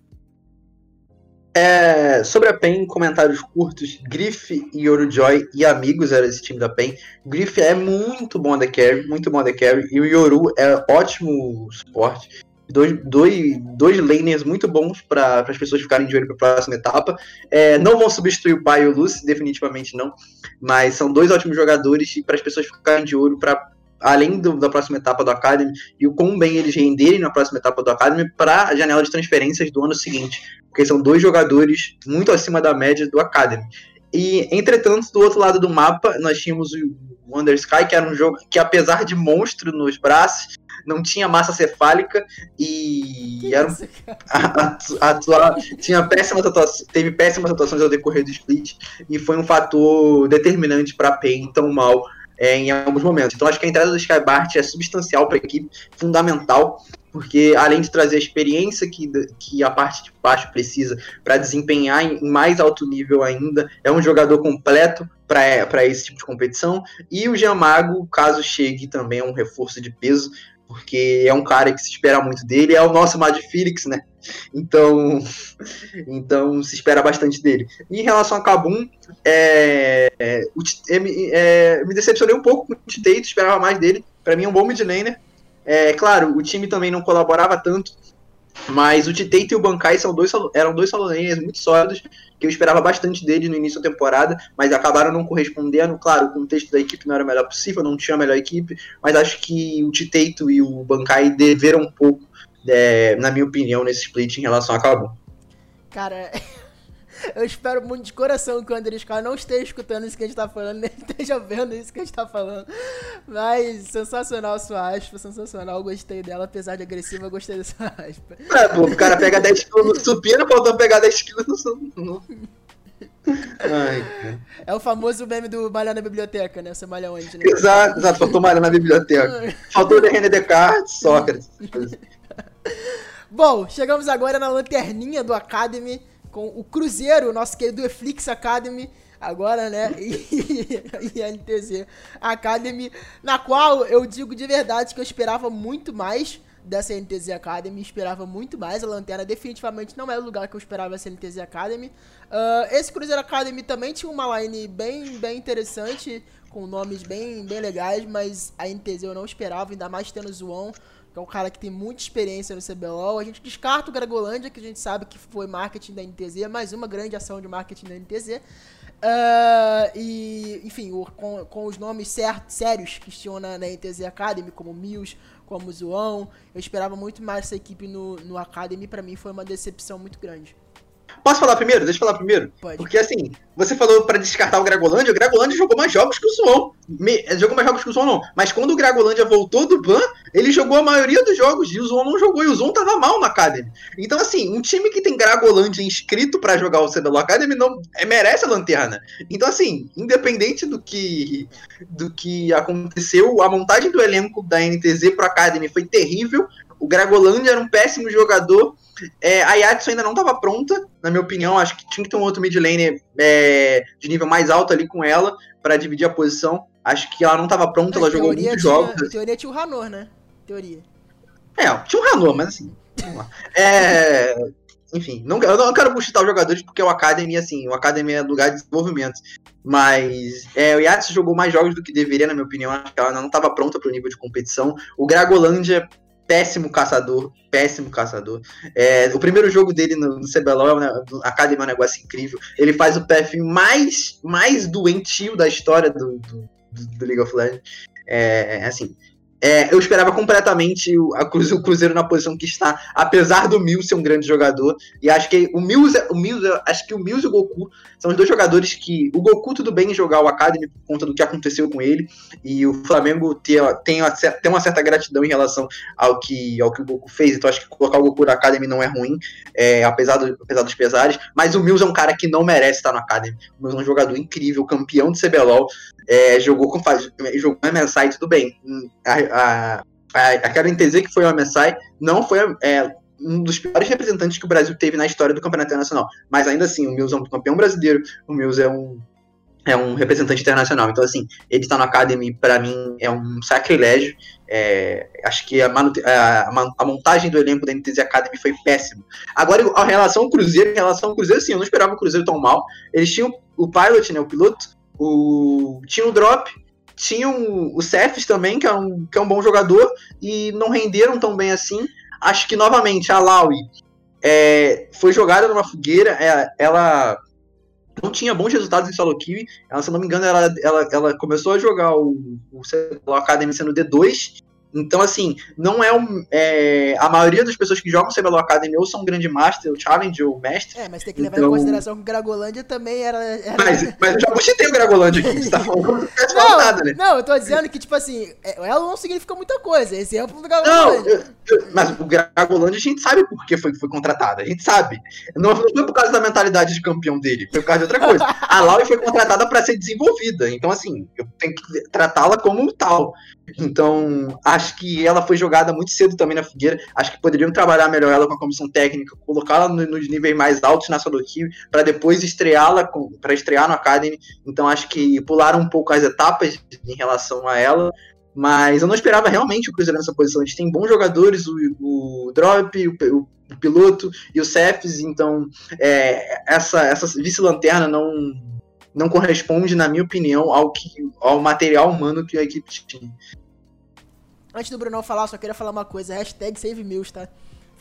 Speaker 3: É, sobre a PEN, comentários curtos. Griff e Yorujoy e amigos era esse time da PEN. Griff é muito bom da carry, muito bom da carry. E o Yoru é ótimo suporte. Dois, dois, dois laners muito bons para as pessoas ficarem de olho para a próxima etapa. É, não vão substituir o Pai e o Lucy, definitivamente não. Mas são dois ótimos jogadores para as pessoas ficarem de olho para além do, da próxima etapa do Academy, e o quão bem eles renderem na próxima etapa do Academy para a janela de transferências do ano seguinte, porque são dois jogadores muito acima da média do Academy. E, entretanto, do outro lado do mapa, nós tínhamos o Wonder Sky, que era um jogo que, apesar de monstro nos braços, não tinha massa cefálica e que era isso, a, a, a, tinha péssimas atuações, teve péssimas atuações ao decorrer do split e foi um fator determinante para a PEN tão mal é, em alguns momentos. Então acho que a entrada do Skybart é substancial para a equipe, fundamental, porque além de trazer a experiência que, que a parte de baixo precisa para desempenhar em, mais alto nível ainda, é um jogador completo para esse tipo de competição. E o Giamago, caso chegue, também é um reforço de peso, porque é um cara que se espera muito dele, é o nosso Mad Felix, né? Então, então se espera bastante dele. E em relação a Kabum, é, é, é, me decepcionei um pouco com o Tato, esperava mais dele. Para mim é um bom mid laner. É claro, o time também não colaborava tanto, mas o Titeito e o Bankai são dois, eram dois saloneiros muito sólidos, que eu esperava bastante dele no início da temporada, mas acabaram não correspondendo. Claro, o contexto da equipe não era o melhor possível, não tinha a melhor equipe, mas acho que o Titeito e o Bankai deveram um pouco, é, na minha opinião, nesse split em relação a Cabo.
Speaker 1: Cara, Eu espero muito de coração que o André Scar não esteja escutando isso que a gente tá falando, nem esteja vendo isso que a gente tá falando. Mas sensacional sua aspa, sensacional. Gostei dela, apesar de agressiva, gostei dessa aspa.
Speaker 3: É, pô, o cara pega 10 quilos no supino, faltou pegar 10 quilos no.
Speaker 1: Ai, é o famoso meme do malhar na biblioteca, né? Você malha onde, né?
Speaker 3: Exato, exato. Faltou malhar na biblioteca. Faltou o René Descartes, Sócrates.
Speaker 1: Bom, chegamos agora na lanterninha do Academy com o Cruzeiro, nosso querido Eflix Academy, agora, né? E, e a NTZ Academy, na qual eu digo de verdade que eu esperava muito mais dessa NTZ Academy, esperava muito mais. A Lanterna definitivamente não é o lugar que eu esperava essa NTZ Academy. Uh, esse Cruzeiro Academy também tinha uma line bem, bem interessante, com nomes bem, bem legais, mas a NTZ eu não esperava, ainda mais tendo o Zoon que é um cara que tem muita experiência no CBLOL. A gente descarta o Gregolândia, que a gente sabe que foi marketing da NTZ, mais uma grande ação de marketing da NTZ. Uh, ah, e, enfim, o, com, com, os nomes certos, sérios que tinham na, na NTZ Academy, como Mills, como Zoão, eu esperava muito mais essa equipe no, no Academy. para mim foi uma decepção muito grande.
Speaker 3: Posso falar primeiro? Deixa eu falar primeiro. Pode. Porque assim, você falou para descartar o Gragolândia, o Gragolândia jogou mais jogos que o Suon. Me, jogou mais jogos que o Suon, não. Mas quando o Gragolândia voltou do ban, ele jogou a maioria dos jogos e o Suon não jogou. E o Suon tava mal na Academy. Então, assim, um time que tem Gragolândia inscrito para jogar o CBLOL Academy não é, merece a lanterna. Então, assim, independente do que do que aconteceu, a montagem do elenco da NTZ pro Academy foi terrível O Gragolândia era um péssimo jogador. É, a Yatsu ainda não estava pronta, na minha opinião. Acho que tinha que ter um outro mid laner é, de nível mais alto ali com ela para dividir a posição. Acho que ela não estava pronta, é, ela jogou muitos
Speaker 1: tinha,
Speaker 3: jogos.
Speaker 1: Teoria tinha o Ranor, né? Teoria.
Speaker 3: É, tinha o Ranor, mas assim. é, enfim, não, eu não quero buchitar os jogadores porque o Academy, assim, o Academy é lugar de desenvolvimento. Mas é, o Yatsu jogou mais jogos do que deveria, na minha opinião. Acho que ela não estava pronta para o nível de competição. O Gragolândia, péssimo caçador, péssimo caçador. É, o primeiro jogo dele no, no CBLOL, né, Academy é um negócio incrível. Ele faz o PF mais, mais doentio da história do, do, do League of Legends. É, assim, é, eu esperava completamente o, a Cruzeiro, o Cruzeiro na posição que está, apesar do Mills ser um grande jogador. E acho que o Mills, o Mills, acho que o Mills e o Goku são os dois jogadores que. O Goku tudo bem em jogar o Academy por conta do que aconteceu com ele. E o Flamengo tem, tem, tem uma certa gratidão em relação ao que, ao que o Goku fez. Então acho que colocar o Goku na Academy não é ruim, é, apesar, do, apesar dos pesares. Mas o Mills é um cara que não merece estar no Academy. O Mills é um jogador incrível, campeão de CBLOL. É, jogou com jogou MSI, tudo bem. A, a, a, aquela NTZ que foi o MSI não foi é, um dos piores representantes que o Brasil teve na história do Campeonato Internacional. Mas ainda assim, o Mills é um campeão brasileiro, o Mills é um, é um representante internacional. Então, assim, ele está no Academy, para mim, é um sacrilégio. É, acho que a, a, a, montagem do elenco da NTZ Academy foi péssima. Agora, em relação ao Cruzeiro, em relação ao Cruzeiro, sim, eu não esperava o Cruzeiro tão mal. Eles tinham o Pilot, né, o piloto, o, tinha o Drop, tinha o, o também, que é, um, que é um bom jogador, e não renderam tão bem assim. Acho que, novamente, a Laui é, foi jogada numa fogueira, é, ela não tinha bons resultados em solo kill. Ela, se não me engano, ela, ela, ela começou a jogar o, o, o Academy sendo D2 então, assim, não é, um, é A maioria das pessoas que jogam CBLOL Academy ou são grande master, ou challenge, ou mestre.
Speaker 1: É, mas tem que levar então... em consideração que o Gragolândia também era. era...
Speaker 3: Mas, mas eu já buchitei o Gragolândia aqui, você tá falando
Speaker 1: que não, nada, né? Não, eu tô dizendo que, tipo assim, é, ela não significa muita coisa. Esse é o do Gragolândia.
Speaker 3: Não, eu, mas o Gragolândia a gente sabe por que foi, foi contratado, a gente sabe. Não, não foi por causa da mentalidade de campeão dele, foi por causa de outra coisa. a Laui foi contratada para ser desenvolvida, então, assim, eu tenho que tratá-la como tal. Então, acho que ela foi jogada muito cedo também na fogueira. Acho que poderiam trabalhar melhor ela com a comissão técnica, colocá-la nos níveis mais altos na solo queue, para depois estreá-la, para estrear no Academy. Então, acho que pularam um pouco as etapas em relação a ela. Mas eu não esperava realmente o Cruzeiro nessa posição. A gente tem bons jogadores, o, o Drop, o, o, piloto e o Cephs, então é, essa, essa vice-lanterna não, não corresponde, na minha opinião, ao, que, ao material humano que a equipe tinha.
Speaker 1: Antes do Brunão falar, só queria falar uma coisa. Hashtag Save Mills, tá?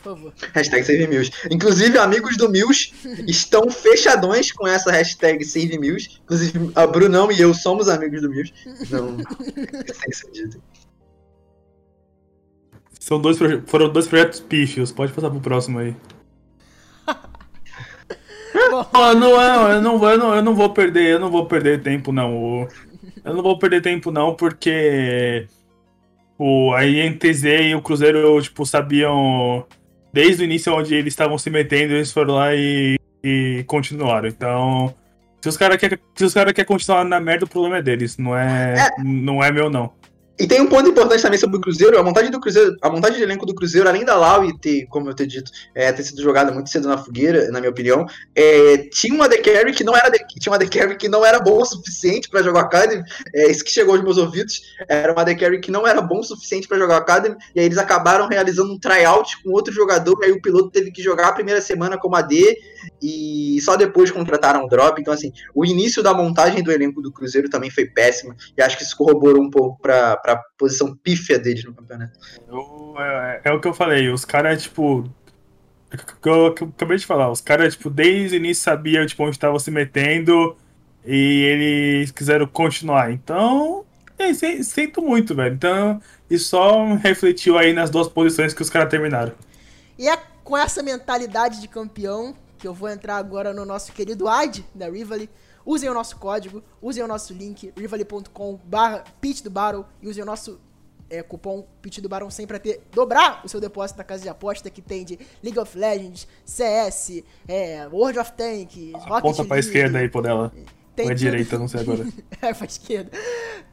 Speaker 1: Por favor.
Speaker 3: Hashtag Save Mills. Inclusive, amigos do Mills estão fechadões com essa hashtag Save Mills. Inclusive, a Brunão e eu somos amigos do Mills. Não.
Speaker 2: São dois, foram dois projetos pífios. Pode passar pro próximo aí. Oh, não, eu não, eu não, eu não vou perder, eu não vou perder tempo não. Eu não vou perder tempo não, porque o a INTZ e o Cruzeiro tipo sabiam desde o início onde eles estavam se metendo, eles foram lá e, e continuaram. Então, se os caras querem cara quer continuar na merda, o problema é deles, não é, é. não é meu não.
Speaker 3: E tem um ponto importante também sobre o Cruzeiro, a montagem do Cruzeiro, a montagem de elenco do Cruzeiro, além da Lau ter, como eu ter dito, é, ter sido jogada muito cedo na fogueira, na minha opinião, é, tinha uma The Carry que não era tinha uma The Carry que não era boa o suficiente para jogar Academy. É, isso que chegou aos meus ouvidos, era uma The Carry que não era bom o suficiente para jogar Academy, e aí eles acabaram realizando um tryout com outro jogador, e aí o piloto teve que jogar a primeira semana como AD, e só depois contrataram o drop. Então, assim, o início da montagem do elenco do Cruzeiro também foi péssima, e acho que isso corroborou um pouco para a posição pífia deles no campeonato.
Speaker 2: Eu, é, é, o que eu falei, os caras, tipo. Eu, eu, acabei de falar, os caras, tipo, desde o início sabiam tipo, onde estavam se metendo e eles quiseram continuar. Então, é, sinto muito, velho. Então, isso só refletiu aí nas duas posições que os caras terminaram.
Speaker 1: E é com essa mentalidade de campeão que eu vou entrar agora no nosso querido AD da Rivali. Usem o nosso código, usem o nosso link, rivali.com barra do Battle e usem o nosso é, cupom pitch do Barão sempre para ter dobrar o seu depósito na casa de aposta que tem de League of Legends, CS, é, World of Tanks,
Speaker 2: Rocket Aponta pra esquerda aí, por dela. Tem Ou é direita, não sei agora.
Speaker 1: é, pra esquerda.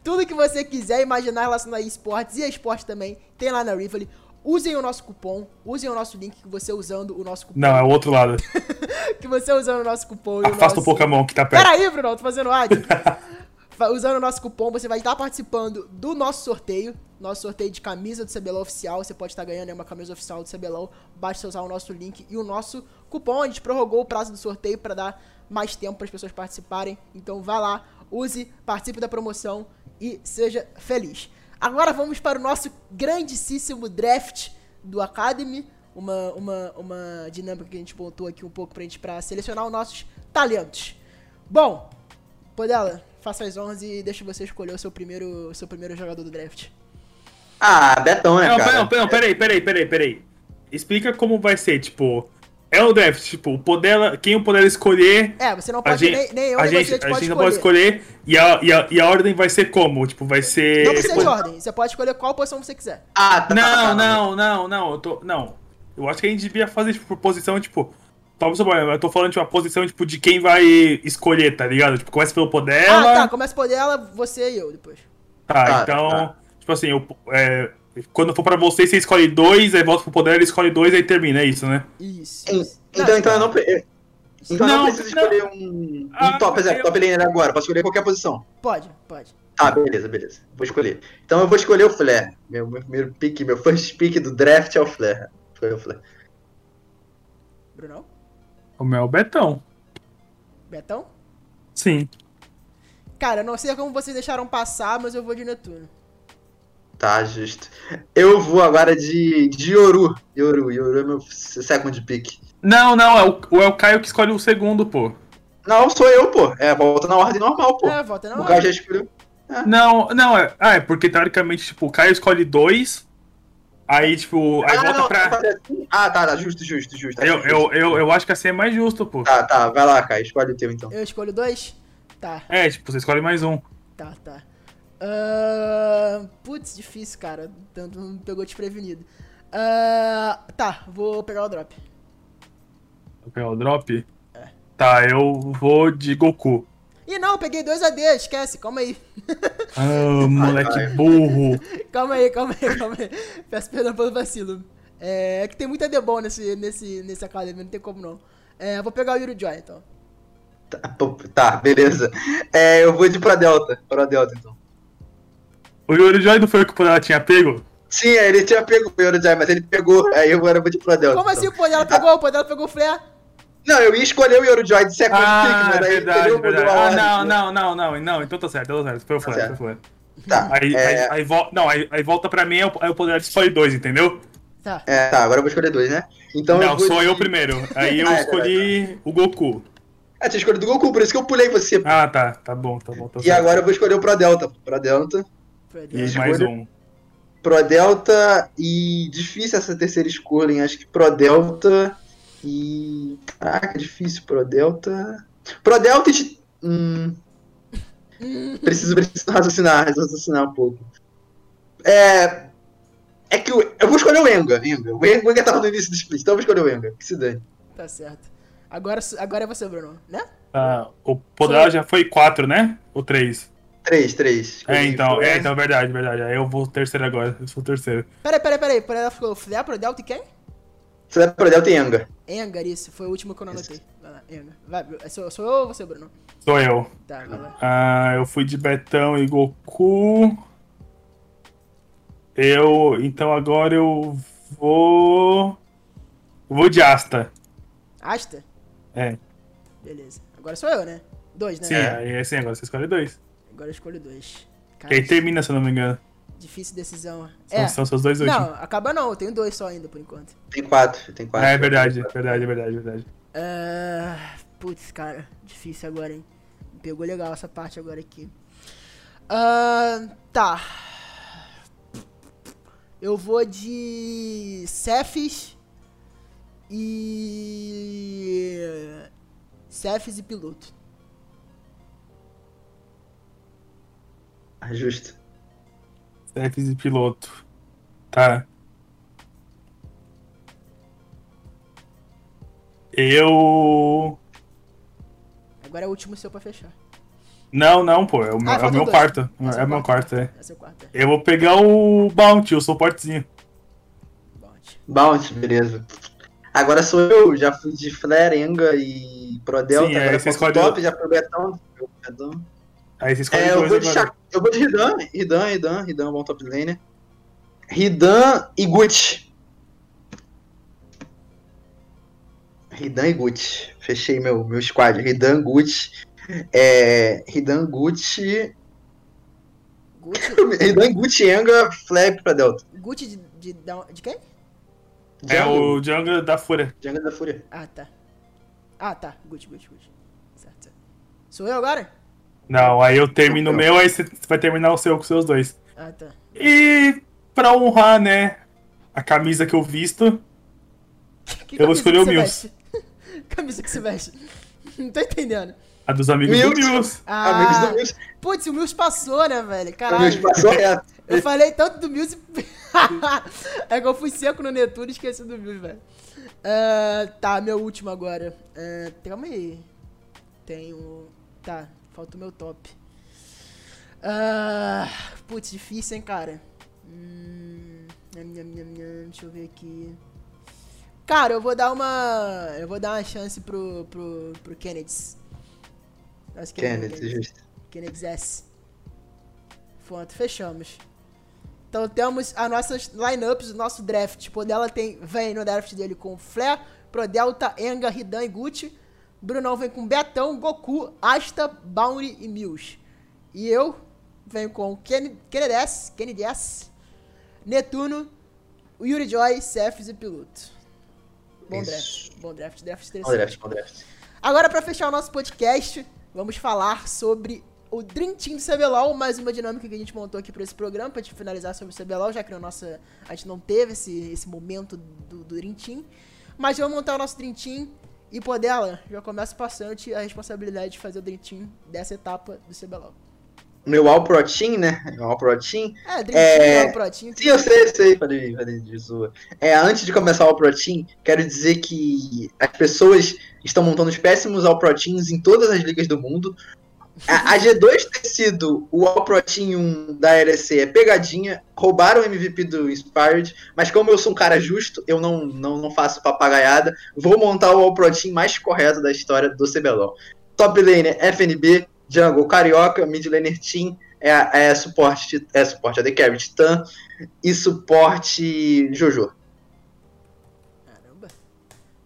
Speaker 1: Tudo que você quiser imaginar relacionado a esportes e a esporte também, tem lá na Rivali. Usem o nosso cupom, usem o nosso link que você usando o nosso cupom.
Speaker 2: Não, é o outro lado.
Speaker 1: Que você usando o nosso cupom. e o
Speaker 2: Afasta o
Speaker 1: nosso...
Speaker 2: Pokémon que tá perto.
Speaker 1: Peraí, Bruno, tô fazendo ad. Usando o nosso cupom, você vai estar participando do nosso sorteio. Nosso sorteio de camisa do CBLOL oficial. Você pode estar ganhando uma camisa oficial do CBLOL. Basta usar o nosso link e o nosso cupom. A gente prorrogou o prazo do sorteio para dar mais tempo para as pessoas participarem. Então vá lá, use, participe da promoção e seja feliz. Agora vamos para o nosso grandíssimo draft do Academy. Uma, uma, uma dinâmica que a gente montou aqui um pouco pra gente pra selecionar os nossos talentos. Bom, Podela, faça as honras e deixe você escolher o seu primeiro, o seu primeiro jogador do draft.
Speaker 3: Ah, Betão, né,
Speaker 2: Não,
Speaker 3: cara?
Speaker 2: não, não, peraí, peraí, peraí, peraí. Explica como vai ser, tipo. É o draft, tipo, o Podela, quem o Podela escolher.
Speaker 1: É, você não
Speaker 2: A
Speaker 1: pode,
Speaker 2: gente,
Speaker 1: nem, nem eu,
Speaker 2: a gente,
Speaker 1: você, a gente
Speaker 2: a
Speaker 1: pode
Speaker 2: gente
Speaker 1: escolher.
Speaker 2: não pode escolher. E a, e, a, e a ordem vai ser como? Tipo, vai ser.
Speaker 1: Não precisa de
Speaker 2: depois-
Speaker 1: ordem, você pode escolher qual posição você quiser.
Speaker 3: Ah, tá, tá,
Speaker 2: Não,
Speaker 3: tá,
Speaker 2: não, não, não, eu tô. Não. Eu acho que a gente devia fazer, tipo, por posição, tipo. Supor, eu tô falando de uma posição, tipo, de quem vai escolher, tá ligado? Tipo, começa pelo Podela.
Speaker 1: Ah, tá, começa por dela, você e eu depois.
Speaker 2: Tá,
Speaker 3: Tá,
Speaker 2: então,
Speaker 3: tá.
Speaker 2: tipo assim, eu, é, quando for pra você, você escolhe dois, aí volta pro poder, ele escolhe dois, aí termina, é isso, né?
Speaker 1: Isso.
Speaker 3: Então, então eu não. Então eu não
Speaker 2: Não,
Speaker 3: preciso
Speaker 2: não.
Speaker 3: escolher um, um
Speaker 2: Ah,
Speaker 3: top, exemplo,
Speaker 2: eu-
Speaker 3: top laner agora. Posso escolher qualquer posição.
Speaker 1: Pode, pode.
Speaker 3: Ah, beleza, beleza. Vou escolher. Então eu vou escolher o Flare. Meu, meu primeiro pick, meu first pick do draft é o Flare. Escolher o Flare.
Speaker 1: Brunão?
Speaker 2: O meu é o Betão.
Speaker 1: Betão?
Speaker 2: Sim.
Speaker 1: Cara, não sei como vocês deixaram passar, mas eu vou de Netuno.
Speaker 3: Tá, justo. Eu vou agora de, de Yoru. Yoru, Yoru é meu second pick.
Speaker 2: Não, não, é o, é o Caio que escolhe o segundo, pô.
Speaker 3: Não, sou eu, pô. É, volta na ordem normal, pô.
Speaker 1: É, volta não.
Speaker 3: o cara já escolheu.
Speaker 2: Não, não, é. Ah, é porque teoricamente, tipo, o Caio escolhe dois, aí, tipo, aí
Speaker 3: ah,
Speaker 2: volta
Speaker 3: não,
Speaker 2: pra.
Speaker 3: assim? Ah, tá, tá, justo, justo, justo.
Speaker 2: Eu, eu, eu, eu acho que assim é mais justo, pô.
Speaker 3: Tá, tá, vai lá, Caio, escolhe o teu então.
Speaker 1: Eu escolho dois? Tá,
Speaker 2: É, tipo, você escolhe mais um.
Speaker 1: tá, tá. Ahn, putz, difícil, cara. Tanto me pegou desprevenido. Ahn, tá, vou pegar o drop.
Speaker 2: Vou pegar o drop. Tá, eu vou de Goku.
Speaker 1: Ih, não, eu peguei dois AD, esquece, calma aí.
Speaker 2: Ah, moleque burro.
Speaker 1: Calma aí, calma aí, calma aí. Peço perdão pelo vacilo. É, é que tem muito AD bom nesse, nesse, nesse Academy, não tem como não. É, eu vou pegar o Yuri Joy, então.
Speaker 3: Tá, tá, beleza. É, eu vou de pra Delta. Pra Delta, então.
Speaker 2: O Yuri Joy não foi o que o Podela tinha pego?
Speaker 3: Sim, ele tinha pego o Eurojai, mas ele pegou. Aí eu agora vou de pra Delta.
Speaker 1: Como
Speaker 3: então.
Speaker 1: assim o Podela pegou? O Podela pegou o Flare?
Speaker 3: Não, eu ia escolher o Eurojoy de second pick,
Speaker 2: Ah,
Speaker 3: mas aí
Speaker 2: verdade,
Speaker 3: ele mudou
Speaker 2: verdade. Ah, não, não, não, não, não. Então tá certo, tá certo. Foi o Flare,
Speaker 3: certo.
Speaker 2: foi o Flare.
Speaker 3: Tá,
Speaker 2: Aí,
Speaker 3: é,
Speaker 2: aí, aí, não, aí, aí volta pra mim, aí o- Podela escolhe dois, entendeu?
Speaker 1: Tá.
Speaker 3: é, tá, agora eu vou escolher dois, né? Então eu
Speaker 2: não,
Speaker 3: vou
Speaker 2: sou
Speaker 3: de...
Speaker 2: eu primeiro. Aí eu
Speaker 3: Ah, é
Speaker 2: escolhi o Goku.
Speaker 3: Ah, tinha escolhido o Goku, por isso que eu pulei você.
Speaker 2: Ah, tá, tá bom, tá bom. Tá
Speaker 3: E
Speaker 2: certo.
Speaker 3: agora eu vou escolher o Pro Delta. Pro Delta.
Speaker 2: E mais um.
Speaker 3: Pro Delta e. Difícil essa terceira escolha, hein? Acho que Pro Delta e. Caraca, difícil. Pro Delta. Pro Delta e. Hum. preciso, preciso raciocinar, raciocinar um pouco. É. É que o- eu vou escolher o Enga. Enga. O Enga, o Enga tava no início do split, então eu vou escolher o Enga. Que se dane.
Speaker 1: Tá certo. Agora, agora é você, Bruno, né?
Speaker 2: Ah, o Podela já foi quatro, né? Ou três?
Speaker 3: Três, três.
Speaker 2: É, então, é, então, verdade, verdade. Aí eu vou terceiro agora. Eu sou o terceiro.
Speaker 1: Peraí, peraí, peraí. Podela ficou Pro Delta e quem?
Speaker 3: Pro Delta e Enga.
Speaker 1: Engar, isso. Foi o último que eu não anotei. Vai lá, Engar. Vai, sou, sou eu ou você, Bruno?
Speaker 2: Sou eu.
Speaker 1: Tá, vai lá.
Speaker 2: Ah, eu fui de Betão e Goku. Eu. Então agora eu vou. Vou de Asta.
Speaker 1: Asta?
Speaker 2: É.
Speaker 1: Beleza. Agora sou eu, né? Dois, né?
Speaker 2: Sim, aí assim, agora você escolhe dois.
Speaker 1: Agora eu escolho dois.
Speaker 2: Que
Speaker 1: Cara,
Speaker 2: aí termina, se eu não me engano.
Speaker 1: difícil decisão.
Speaker 2: São,
Speaker 1: É.
Speaker 2: são seus dois últimos.
Speaker 1: Não, acaba não. Eu tenho dois só ainda, por enquanto.
Speaker 3: Tem quatro, tem quatro.
Speaker 2: Ah, é verdade, verdade, verdade, verdade.
Speaker 1: Ah, putz, cara. Difícil agora, hein? Me Pegou legal essa parte agora aqui. Ah, tá. Eu vou de Cephis e. Cephis e piloto.
Speaker 3: Ah, Justo.
Speaker 2: Chefes e piloto. Tá. Eu.
Speaker 1: Agora é o último seu pra fechar.
Speaker 2: Não, não, pô. É o meu,
Speaker 1: Ah,
Speaker 2: é o meu quarto. É o meu quarto, é.
Speaker 1: É o quarto. é.
Speaker 2: Eu vou pegar o Bounty, o suportezinho.
Speaker 3: Bounty, beleza. Agora sou eu, já fui de Flare, Enga e Pro Delta,
Speaker 2: Sim, aí
Speaker 3: agora
Speaker 2: você
Speaker 3: posso
Speaker 2: escolhe
Speaker 3: top, já fui o Betão. Betão.
Speaker 2: Aí você escolhe
Speaker 3: É, eu vou, de
Speaker 2: agora.
Speaker 3: Sha- eu vou de Ridan, Ridan, Ridan, Ridan bom top laner. Ridan e Gucci. Ridan e Gucci. Fechei meu, meu squad. Ridan, Gucci. É, Ridan, Gucci.
Speaker 1: Gucci,
Speaker 3: Ridan, Gucci, Enga, Flap pra Delta.
Speaker 1: Gucci de, de, de quem?
Speaker 2: É o Jungle da Fúria.
Speaker 3: Jungle da Fúria.
Speaker 1: Ah, tá. Ah, tá. Gucci, Gucci, Gucci. Certo, certo. Sou eu agora?
Speaker 2: Não, aí eu termino o meu, aí você vai terminar o seu com os seus dois.
Speaker 1: Ah, tá.
Speaker 2: E pra honrar, né, a camisa que eu visto,
Speaker 1: Que
Speaker 2: Eu vou escolher o Mills.
Speaker 1: camisa que você veste. Não tô entendendo.
Speaker 2: a dos amigos do
Speaker 3: Mills.
Speaker 2: Mills.
Speaker 3: Amigos
Speaker 1: Ah,
Speaker 3: do Mills.
Speaker 1: putz, o Mills passou, né, velho?
Speaker 3: O Mills
Speaker 1: Caralho.
Speaker 3: passou reto.
Speaker 1: Eu falei tanto do Mills e... é que eu fui seco no Netuno e esqueci do Mills, velho. Ah, tá, meu último agora. Ah, calma aí. Tenho... Tá, falta o meu top. Ah, putz, difícil, hein, cara. Hum, deixa eu ver aqui. Cara, eu vou dar uma... Eu vou dar uma chance pro, pro, pro Kennedy. Acho que ele é o
Speaker 3: Kenneth, justo.
Speaker 1: Kennedy S. Pronto, fechamos. Então temos as nossas lineups do nosso draft. O dela tem, vem no draft dele com Flare, Prodelta, Enga, Hidan e Gucci. Brunão vem com Betão, Goku, Asta, Bounty e Mills. E eu venho com Ken- Kennedy S, Netuno, Yuri Joy, Cephas e Piloto. Bom draft, bom draft, draft
Speaker 3: Bom
Speaker 1: interessante.
Speaker 3: draft, bom draft.
Speaker 1: Agora, pra fechar o nosso podcast, vamos falar sobre o Dream Team do CBLOL, mais uma dinâmica que a gente montou aqui pra esse programa, pra gente finalizar sobre o CBLOL, já que na nossa, a gente não teve esse, esse momento do, do Dream Team. Mas vamos montar o nosso Dream Team e, por dela, já começa passando a responsabilidade de fazer o Team dessa etapa do CBLOL.
Speaker 3: Meu All Pro Team, né? Meu All Pro Team.
Speaker 1: É, Dream
Speaker 3: É,
Speaker 1: Team.
Speaker 3: Sim, eu sei, eu sei, falei, falei de zoa. É, antes de começar o All Pro Team, quero dizer que as pessoas estão montando os péssimos All Pro Teams em todas as ligas do mundo. A, a G2 ter sido o All Pro Team 1 da LEC é pegadinha, roubaram o MVP do Inspired, mas como eu sou um cara justo, eu não, não, não faço papagaiada, vou montar o All Pro Team mais correto da história do CBLOL. Top laner FNB, Jungle Carioca, Mid laner Team, é, é suporte, é suporte AD Carry Titã e suporte Jojo.
Speaker 1: Caramba.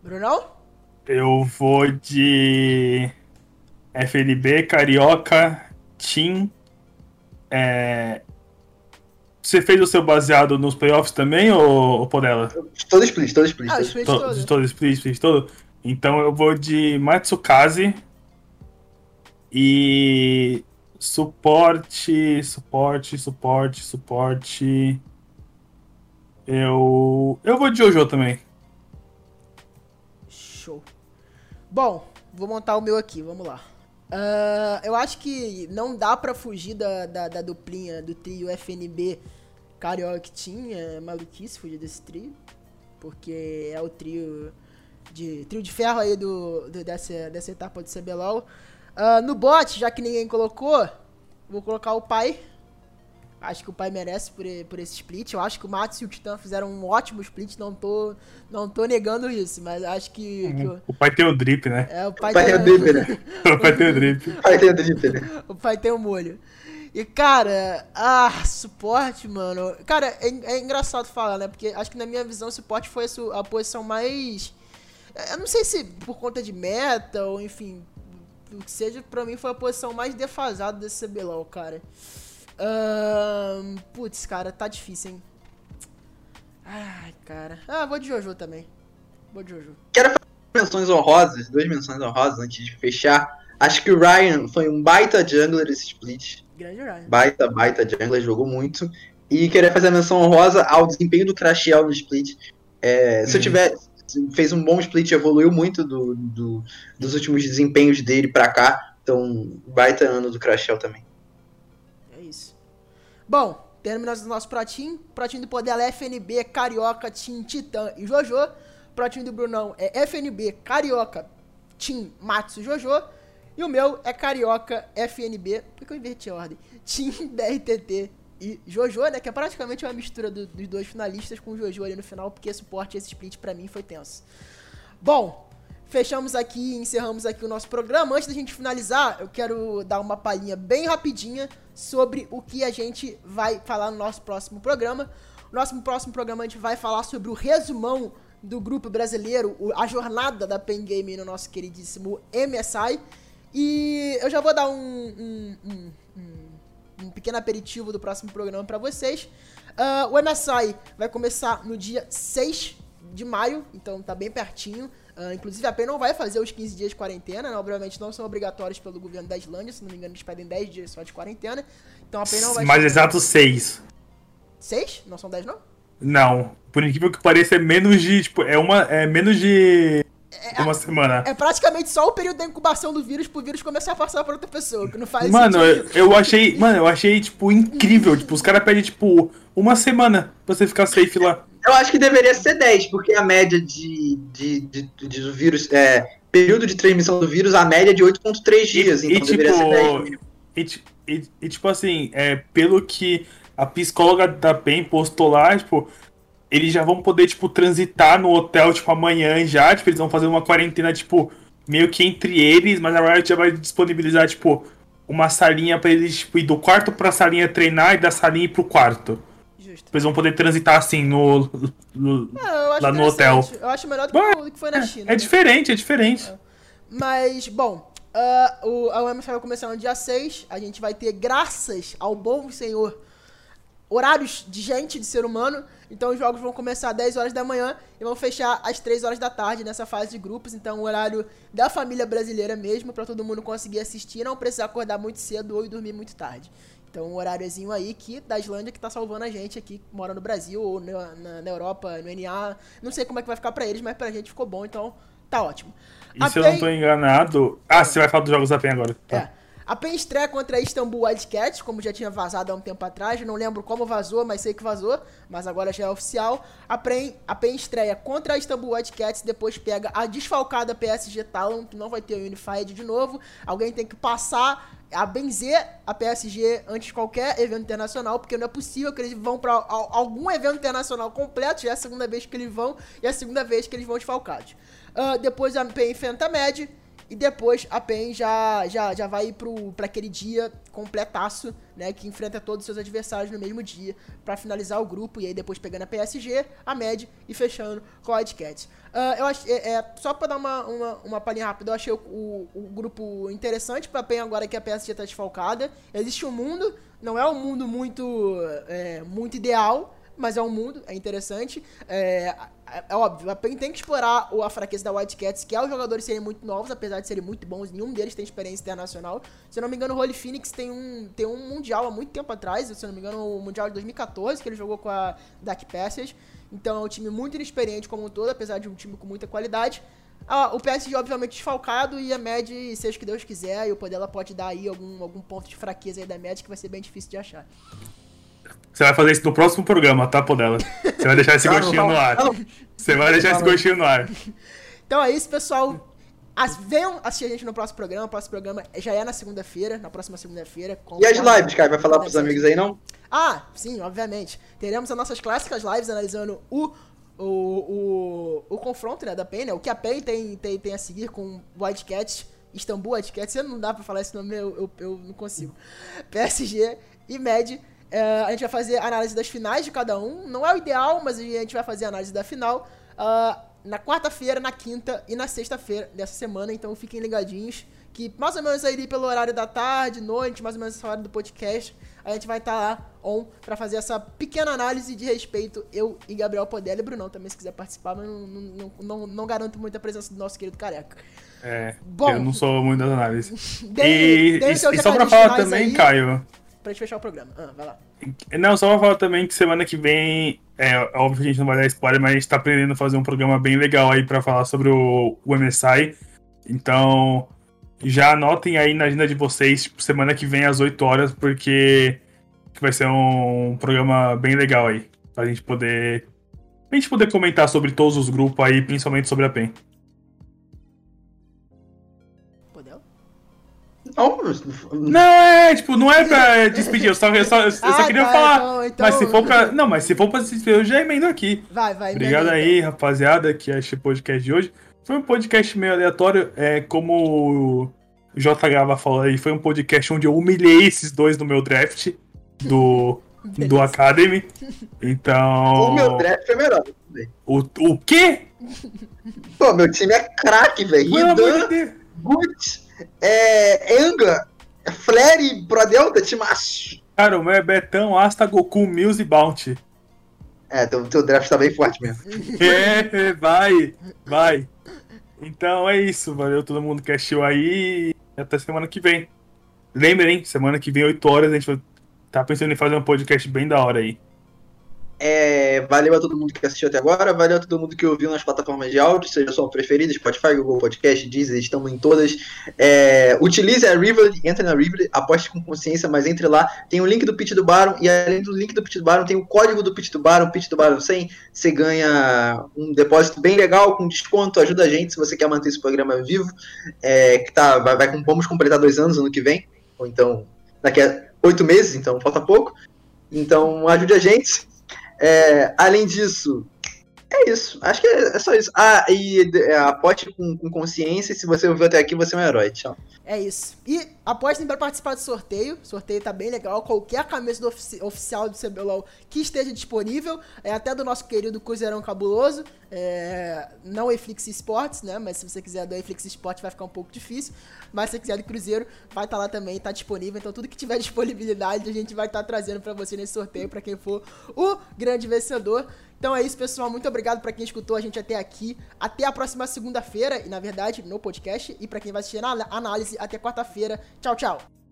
Speaker 1: Brunão?
Speaker 2: Eu vou de FNB, Carioca, Team. É... Você fez o seu baseado nos playoffs também, ou, ou Podela?
Speaker 3: Todo split, todo split.
Speaker 1: Ah,
Speaker 3: todo split.
Speaker 1: todo.
Speaker 2: De todo split, split todo? Então eu vou de Matsukaze e suporte, suporte, suporte, suporte. Eu eu vou de Jojo também.
Speaker 1: Show. Bom, vou montar o meu aqui, vamos lá. Ah, eu acho que não dá pra fugir da, da, da duplinha do trio FNB Carioca Team. É maluquice fugir desse trio. Porque é o trio de, trio de ferro aí do, do- dessa, dessa etapa do CBLOL. Ah, no bot, já que ninguém colocou, vou colocar o pai. Acho que o pai merece por, por esse split. Eu acho que o Matos e o Titã fizeram um ótimo split. Não tô, não tô negando isso, mas acho que, que o,
Speaker 2: O pai tem o drip, né?
Speaker 1: é, o pai,
Speaker 3: Vai ter
Speaker 1: tem,
Speaker 3: o drip, né?
Speaker 2: O pai tem o drip.
Speaker 3: Vai ter o drip, né?
Speaker 1: o pai tem o molho. E, cara, ah, suporte, mano. Cara, é, é engraçado falar, né? Porque acho que na minha visão, suporte foi a, posição mais. Eu não sei se por conta de meta ou enfim. O que seja, pra mim foi a posição mais defasada desse CBLOL, cara. Ahn, putz, cara, tá difícil, hein? Ai, cara. Ah, vou de Jojo também. Vou de Jojo.
Speaker 3: Menções honrosas, duas menções honrosas antes de fechar. Acho que o Ryan foi um baita jungler esse split.
Speaker 1: Grande Ryan.
Speaker 3: Baita, baita jungler, jogou muito. E queria fazer a menção honrosa ao desempenho do Crashiel no split. É, se eu
Speaker 2: Uhum.
Speaker 3: tiver. Fez um bom split, evoluiu muito do, do- dos últimos desempenhos dele pra cá. Então, baita ano do Crashiel também.
Speaker 1: Bom, terminamos o nosso pratinho. Pratinho do poder é FNB, Carioca, Team, Titã e Jojo. Pratinho do Brunão é FNB, Carioca, Team, Matsu e Jojo. E o meu é Carioca, FNB. Por que eu inverti a ordem? Team, BRTT e Jojo, né? Que é praticamente uma mistura do, dos dois finalistas com o Jojo ali no final, porque suporte esse split pra mim foi tenso. Bom, fechamos aqui, encerramos aqui o nosso programa. Antes da gente finalizar, eu quero dar uma palhinha bem rapidinha sobre o que a gente vai falar no nosso próximo programa. No nosso próximo programa a gente vai falar sobre o resumão do grupo brasileiro, a jornada da Pen Game no nosso queridíssimo MSI. E eu já vou dar um, um, um, um, pequeno aperitivo do próximo programa para vocês. Uh, o MSI vai começar no dia 6 de maio, então tá bem pertinho. Uh, inclusive, a PEN não vai fazer os 15 dias de quarentena, né? Obviamente não são obrigatórios pelo governo da Islândia, se não me engano, eles pedem 10 dias só de quarentena. Então a PEN não vai.
Speaker 2: Mais exato, 6.
Speaker 1: 6? Não são 10, não?
Speaker 2: Não. Por incrível que pareça, é menos de. Tipo, é uma. É menos de. É, uma semana.
Speaker 1: É praticamente só o período da incubação do vírus pro vírus começar a passar pra outra pessoa, que não faz
Speaker 2: Mano, eu, eu, achei. Mano, eu achei, tipo, incrível. tipo, os caras pedem, tipo, uma semana pra você ficar safe lá.
Speaker 3: Eu acho que deveria ser 10, porque a média de, de, de, de, do vírus. É, período de transmissão do vírus, a média é de 8,3 dias.
Speaker 2: E, então e, deveria tipo, ser 10 e, e, e, tipo assim, é, pelo que a psicóloga da PEN postou lá, tipo, eles já vão poder, tipo, transitar no hotel, tipo, amanhã já, tipo, eles vão fazer uma quarentena, tipo, meio que entre eles, mas a Riot já vai disponibilizar, tipo, uma salinha para eles, tipo, ir do quarto pra salinha treinar e da salinha ir pro quarto. Justo. Eles vão poder transitar assim no, no é, lá no hotel.
Speaker 1: Eu acho melhor do que, do que foi na China.
Speaker 2: É, né? diferente, é diferente. É.
Speaker 1: Mas, bom, uh, o, a UMF vai começar no dia 6. A gente vai ter, graças ao bom senhor, horários de gente, de ser humano. Então os jogos vão começar às 10 horas da manhã e vão fechar às 3 horas da tarde nessa fase de grupos. Então, o horário da família brasileira mesmo, para todo mundo conseguir assistir não precisar acordar muito cedo ou dormir muito tarde. Então, um horáriozinho aí que da Islândia que tá salvando a gente aqui, que mora no Brasil ou na, na, na Europa, no NA. Não sei como é que vai ficar para eles, mas pra gente ficou bom, então tá ótimo.
Speaker 2: E a se eu não tô enganado. Ah, você vai falar dos jogos da PEN agora.
Speaker 1: Tá. É. A PEN estreia contra a Istanbul Wildcats, como já tinha vazado há um tempo atrás. não lembro como vazou, mas sei que vazou. Mas agora já é oficial. A PEN, a PEN estreia contra a Istanbul Wildcats, depois pega a desfalcada PSG Talon, que não vai ter o Unified de novo. Alguém tem que passar a benzer a PSG antes de qualquer evento internacional, porque não é possível que eles vão para algum evento internacional completo. Já é a segunda vez que eles vão e é a segunda vez que eles vão desfalcados. Uh, depois a PEN enfrenta a Med e depois a PEN já, já, já vai pro, pra aquele dia completaço, né? Que enfrenta todos os seus adversários no mesmo dia para finalizar o grupo. E aí depois pegando a PSG, a MED e fechando com a Wildcats. Uh, eu acho, é, é, só pra dar uma, uma, uma palhinha rápida, eu achei o, o, o grupo interessante pra PEN agora que a PSG tá desfalcada. Existe um mundo, não é um mundo muito, é, muito ideal, mas é um mundo, é interessante. É, é, é óbvio, a PEN tem que explorar a fraqueza da Wildcats, que é os jogadores serem muito novos, apesar de serem muito bons, nenhum deles tem experiência internacional. Se eu não me engano, o Holy Phoenix tem um, tem um Mundial há muito tempo atrás, se eu não me engano, o Mundial de 2014, que ele jogou com a Dark Passage. Então é um time muito inexperiente como um todo, apesar de um time com muita qualidade. Ah, o PSG, obviamente, desfalcado e a Med, seja o que Deus quiser, e o poder ela pode dar aí algum, algum ponto de fraqueza aí da Med que vai ser bem difícil de achar.
Speaker 2: Você vai fazer isso no próximo programa, tá, Podela? Você vai deixar esse gostinho no ar. Você vai deixar esse gostinho no ar.
Speaker 1: Então é isso, pessoal. As, venham assistir a gente no próximo programa. O próximo programa já é na segunda-feira, na próxima segunda-feira.
Speaker 3: E as lives, cara? Vai falar pros amigos aí, não?
Speaker 1: Ah, sim, obviamente. Teremos as nossas clássicas lives analisando o, o, o, o confronto né, da PEN, né? O que a PEN tem, tem, tem a seguir com Wildcats, Istambul Wildcats. Não dá pra falar esse nome, eu, eu, eu não consigo. PSG e MED a gente vai fazer análise das finais de cada um. Não é o ideal, mas a gente vai fazer análise da final uh, na quarta-feira, na quinta e na sexta-feira dessa semana. Então fiquem ligadinhos. Que mais ou menos aí pelo horário da tarde, noite, mais ou menos essa hora do podcast, a gente vai estar tá lá on para fazer essa pequena análise de respeito. Eu e Gabriel Podela e Brunão também, se quiser participar, mas não, não, não, não garanto muito a presença do nosso querido careca.
Speaker 2: É, Bom, eu não sou muito das análises. e, e, e só pra falar também, aí, Caio,
Speaker 1: pra gente fechar o programa. Ah, vai lá.
Speaker 2: Não, só pra falar também que semana que vem, é óbvio que a gente não vai dar spoiler, mas a gente tá aprendendo a fazer um programa bem legal aí pra falar sobre o, o MSI. Então, já anotem aí na agenda de vocês, tipo, semana que vem às 8 horas, porque vai ser um programa bem legal aí. Pra gente poder. Pra gente poder comentar sobre todos os grupos aí, principalmente sobre a PEN.
Speaker 3: Não,
Speaker 2: Não, é, tipo, não é pra despedir, eu só, eu só, eu só
Speaker 1: Ah,
Speaker 2: queria
Speaker 1: tá,
Speaker 2: falar.
Speaker 1: então- então-
Speaker 2: Mas se for pra. Não, mas se for pra se despedir, eu já emendo aqui.
Speaker 1: Vai, vai.
Speaker 2: Obrigado aí, rapaziada, que achei o podcast de hoje. Foi um podcast meio aleatório, é como o J. Gava falou aí, foi um podcast onde eu humilhei esses dois no meu draft do, do Academy. Então.
Speaker 3: o meu draft foi melhor.
Speaker 2: O, o quê?
Speaker 3: Pô, meu time é craque, velho.
Speaker 2: Pelo
Speaker 3: é, Enga, Flare, Pro Delta, timaço.
Speaker 2: Cara, o meu é Betão, Asta, Goku, Mills e Bounty.
Speaker 3: É, teu, teu draft tá bem forte mesmo.
Speaker 2: É, vai, vai. Então é isso, valeu todo mundo que assistiu aí e até semana que vem. Lembrem, semana que vem, 8 horas, a gente vai tá pensando em fazer um podcast bem da hora aí.
Speaker 3: É, valeu a todo mundo que assistiu até agora, valeu a todo mundo que ouviu nas plataformas de áudio, seja sua preferida, Spotify, Google Podcast, Deezer, estamos em todas. É, utilize a Rivoli, entre na Rivoli, aposte com consciência, mas entre lá, tem o link do Pitch do Baron, e além do link do Pitch do Baron, tem o código do Pitch do Baron, Pitch do Baron 100, você ganha um depósito bem legal, com desconto, ajuda a gente se você quer manter esse programa vivo, é, que tá, vai, vai, vamos completar dois anos ano que vem, ou então daqui a oito meses, então falta pouco. Então ajude a gente. É, além disso, é isso. Acho que é, só isso. Ah, e é, aposte com, com consciência. Se você ouviu até aqui, você é um herói. Tchau.
Speaker 1: É isso. E apostem para participar do sorteio. O sorteio tá bem legal. Qualquer camisa do ofici oficial do CBLOL que esteja disponível. É até do nosso querido Cruzeirão Cabuloso. É, não Eflix Sports, né? Mas se você quiser do Eflix Sports vai ficar um pouco difícil. Mas se você quiser do Cruzeiro, vai estar tá lá também, tá disponível. Então tudo que tiver disponibilidade a gente vai estar tá trazendo para você nesse sorteio, para quem for o grande vencedor. Então é isso, pessoal. Muito obrigado para quem escutou a gente até aqui. Até a próxima segunda-feira, e na verdade, no podcast. E para quem vai assistir na análise, até quarta-feira. Tchau, tchau.